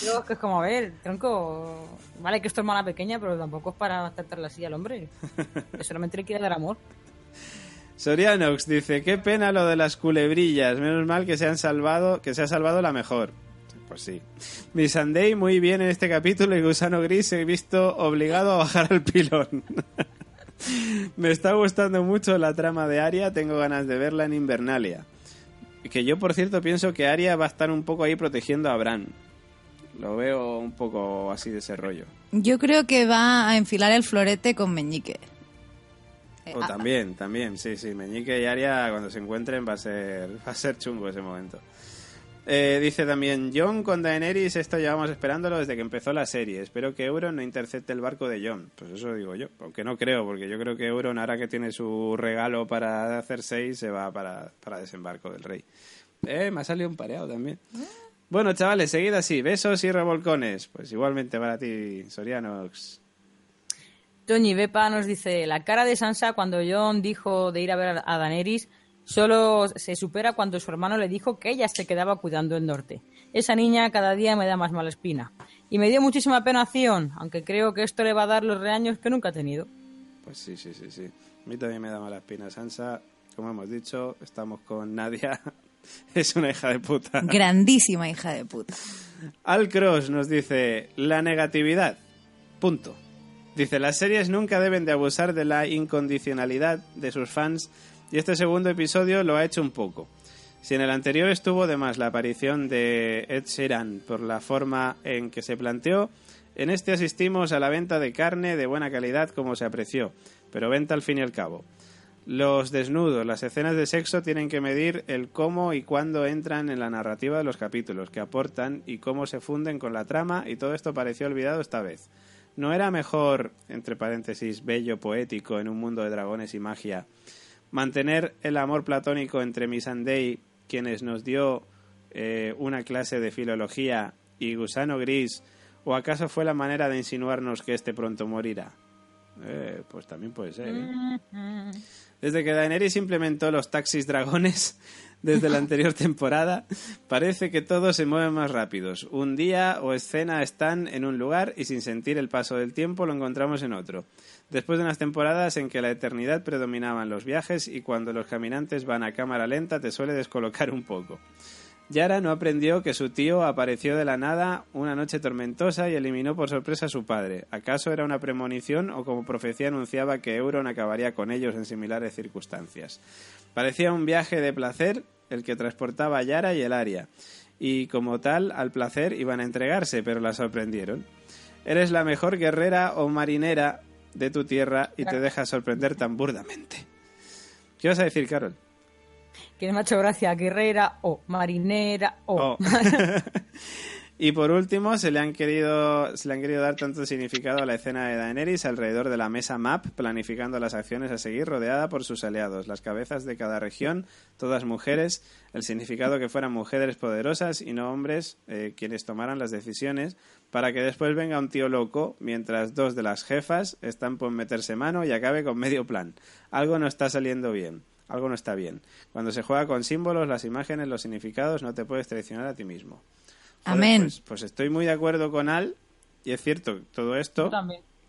Yo es que es como, a ver, tronco, vale que esto es mala pequeña, pero tampoco es para tratarla así al hombre. Que solamente le quiere dar amor. Sorianox dice, qué pena lo de las culebrillas, menos mal que se han salvado, que se ha salvado la mejor. Pues sí. Mi Sunday muy bien en este capítulo y Gusano Gris he visto obligado a bajar al pilón. Me está gustando mucho la trama de Aria, tengo ganas de verla en Invernalia. Que yo, por cierto, pienso que Aria va a estar un poco ahí protegiendo a Bran. Lo veo un poco así de ese rollo. Yo creo que va a enfilar el florete con Meñique. O ah, también, también, sí, sí. Meñique y Aria cuando se encuentren va a ser, va a ser chungo ese momento. Eh, dice también, John con Daenerys, esto llevamos esperándolo desde que empezó la serie. Espero que Euron no intercepte el barco de John. Pues eso digo yo, aunque no creo, porque yo creo que Euron, ahora que tiene su regalo para hacer seis, se va para, para desembarco del rey. Eh, me ha salido un pareado también. Bueno, chavales, seguid así. Besos y revolcones. Pues igualmente para ti, Sorianox. Toñi Bepa nos dice, la cara de Sansa cuando John dijo de ir a ver a Daenerys solo se supera cuando su hermano le dijo que ella se quedaba cuidando el norte. Esa niña cada día me da más mala espina. Y me dio muchísima pena Theon, aunque creo que esto le va a dar los reaños que nunca ha tenido. Pues sí, sí, sí, sí. A mí también me da mala espina Sansa. Como hemos dicho, estamos con Nadia. es una hija de puta. Grandísima hija de puta. Al Cross nos dice la negatividad. Punto. Dice, las series nunca deben de abusar de la incondicionalidad de sus fans y este segundo episodio lo ha hecho un poco. Si en el anterior estuvo de más la aparición de Ed Sheeran por la forma en que se planteó, en este asistimos a la venta de carne de buena calidad como se apreció, pero venta al fin y al cabo. Los desnudos, las escenas de sexo tienen que medir el cómo y cuándo entran en la narrativa de los capítulos, que aportan y cómo se funden con la trama y todo esto pareció olvidado esta vez. ¿No era mejor, entre paréntesis, bello, poético, en un mundo de dragones y magia, mantener el amor platónico entre Missandei, quienes nos dio eh, una clase de filología, y Gusano Gris, o acaso fue la manera de insinuarnos que este pronto morirá? Eh, pues también puede ser. ¿eh? Desde que Daenerys implementó los taxis dragones desde la anterior temporada, parece que todos se mueven más rápidos. Un día o escena están en un lugar y sin sentir el paso del tiempo lo encontramos en otro. Después de unas temporadas en que la eternidad predominaban los viajes y cuando los caminantes van a cámara lenta te suele descolocar un poco. Yara no aprendió que su tío apareció de la nada una noche tormentosa y eliminó por sorpresa a su padre. ¿Acaso era una premonición o como profecía anunciaba que Euron acabaría con ellos en similares circunstancias? Parecía un viaje de placer el que transportaba a Yara y el Aria, y como tal al placer iban a entregarse, pero la sorprendieron. Eres la mejor guerrera o marinera de tu tierra y te dejas sorprender tan burdamente. ¿Qué vas a decir, Carol? Que me ha hecho gracia, guerrera o marinera o... Oh. Y por último, se le han querido, se le han querido dar tanto significado a la escena de Daenerys alrededor de la mesa map, planificando las acciones a seguir, rodeada por sus aliados, las cabezas de cada región, todas mujeres, el significado que fueran mujeres poderosas y no hombres eh, quienes tomaran las decisiones, para que después venga un tío loco, mientras dos de las jefas están por meterse mano y acabe con medio plan. Algo no está saliendo bien. Algo no está bien. Cuando se juega con símbolos, las imágenes, los significados, no te puedes traicionar a ti mismo. Joder, Amén. Pues, pues estoy muy de acuerdo con Al, y es cierto, todo esto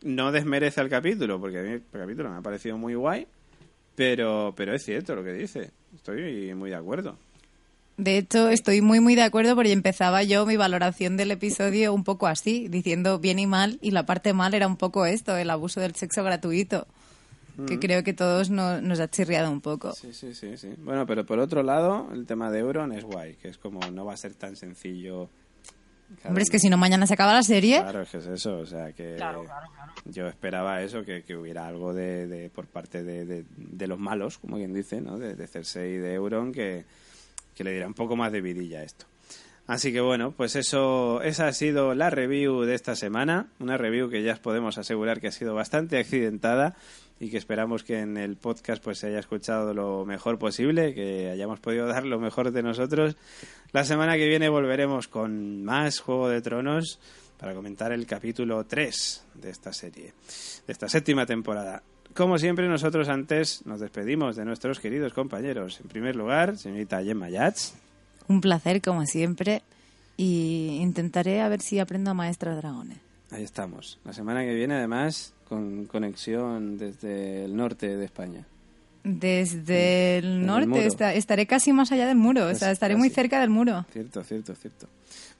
no desmerece al capítulo, porque a mí el capítulo me ha parecido muy guay, pero, pero es cierto lo que dice. Estoy muy de acuerdo. De hecho, estoy muy, muy de acuerdo porque empezaba yo mi valoración del episodio un poco así, diciendo bien y mal, y la parte mal era un poco esto, el abuso del sexo gratuito, que creo que todos no- nos ha chirriado un poco. Sí, sí, sí, sí. Bueno, pero por otro lado, el tema de Euron es guay, que es como no va a ser tan sencillo. Claro, Hombre, es que si no mañana se acaba la serie, Claro, es que es eso, o sea que yo esperaba eso, que, que hubiera algo de, de- por parte de, de- de los malos, como quien dice, ¿no? De, de Cersei y de Euron, que, que le diera un poco más de vidilla a esto. Así que bueno, pues eso, esa ha sido la review de esta semana, una review que ya os podemos asegurar que ha sido bastante accidentada y que esperamos que en el podcast pues se haya escuchado lo mejor posible, que hayamos podido dar lo mejor de nosotros. La semana que viene volveremos con más Juego de Tronos para comentar el capítulo 3 de esta serie, de esta séptima temporada. Como siempre, nosotros antes nos despedimos de nuestros queridos compañeros. En primer lugar, señorita Gemma Yats. un placer como siempre, y intentaré a ver si aprendo a maestra dragones. Ahí estamos. La semana que viene, además, con conexión desde el norte de España. Desde el el norte, muro. esta- estaré casi más allá del muro, o sea, Casi, estaré muy casi. cerca del muro. Cierto, cierto, cierto.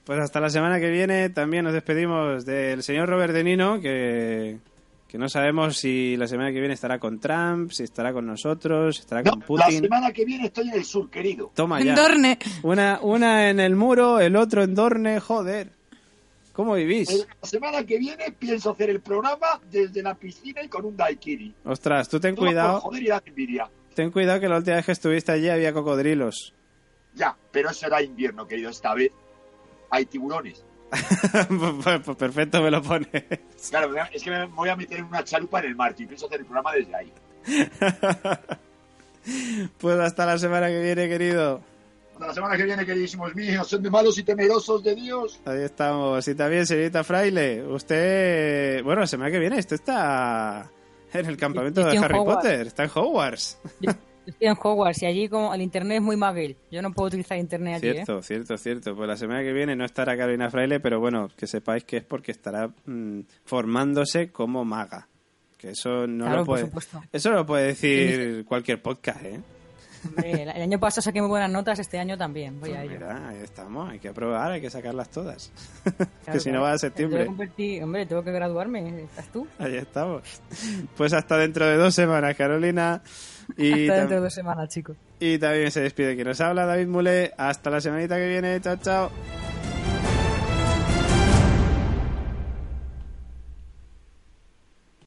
Pues hasta la semana que viene también nos despedimos del señor Robert De Nino, que, que no sabemos si la semana que viene estará con Trump, si estará con nosotros, si estará No, con la Putin. semana que viene estoy en el sur, querido. Toma En ya. Dorne. Una, una en el muro, el otro en Dorne, joder. ¿Cómo vivís? Eh, La semana que viene pienso hacer el programa desde la piscina y con un daiquiri. Ostras, tú ten Todo cuidado, joder y envidia. ten cuidado que la última vez que estuviste allí había cocodrilos. Ya, pero eso era invierno, querido. Esta vez hay tiburones. pues, pues perfecto, me lo pones. Claro, es que me voy a meter en una chalupa en el mar y pienso hacer el programa desde ahí. Pues hasta la semana que viene, querido. Hasta la semana que viene, queridísimos míos, son de malos y temerosos de Dios. Ahí estamos. Y también, señorita Fraile, usted... Bueno, la semana que viene, usted está en el campamento de Harry Hogwarts. Potter. Está en Hogwarts. Yo estoy en Hogwarts y allí como el internet es muy móvil. Yo no puedo utilizar internet allí, ¿eh? Cierto, cierto, cierto. Pues la semana que viene no estará Carolina Fraile, pero bueno, que sepáis que es porque estará mm, formándose como maga. Que eso no Claro, lo por puede... supuesto. Eso lo puede decir cualquier podcast, ¿eh? Hombre, el, año pasado saqué muy buenas notas, este año también. Voy a Pues ello. mira, ahí estamos. Hay que aprobar, hay que sacarlas todas. Claro, que si no va a septiembre. convertir- hombre, tengo que graduarme. ¿Estás tú? Ahí estamos. Pues hasta dentro de dos semanas, Carolina. Y, Hasta tam- dentro de dos semanas, chicos. y también se despide quien nos habla, David Mule. Hasta la semanita que viene. Chao, chao.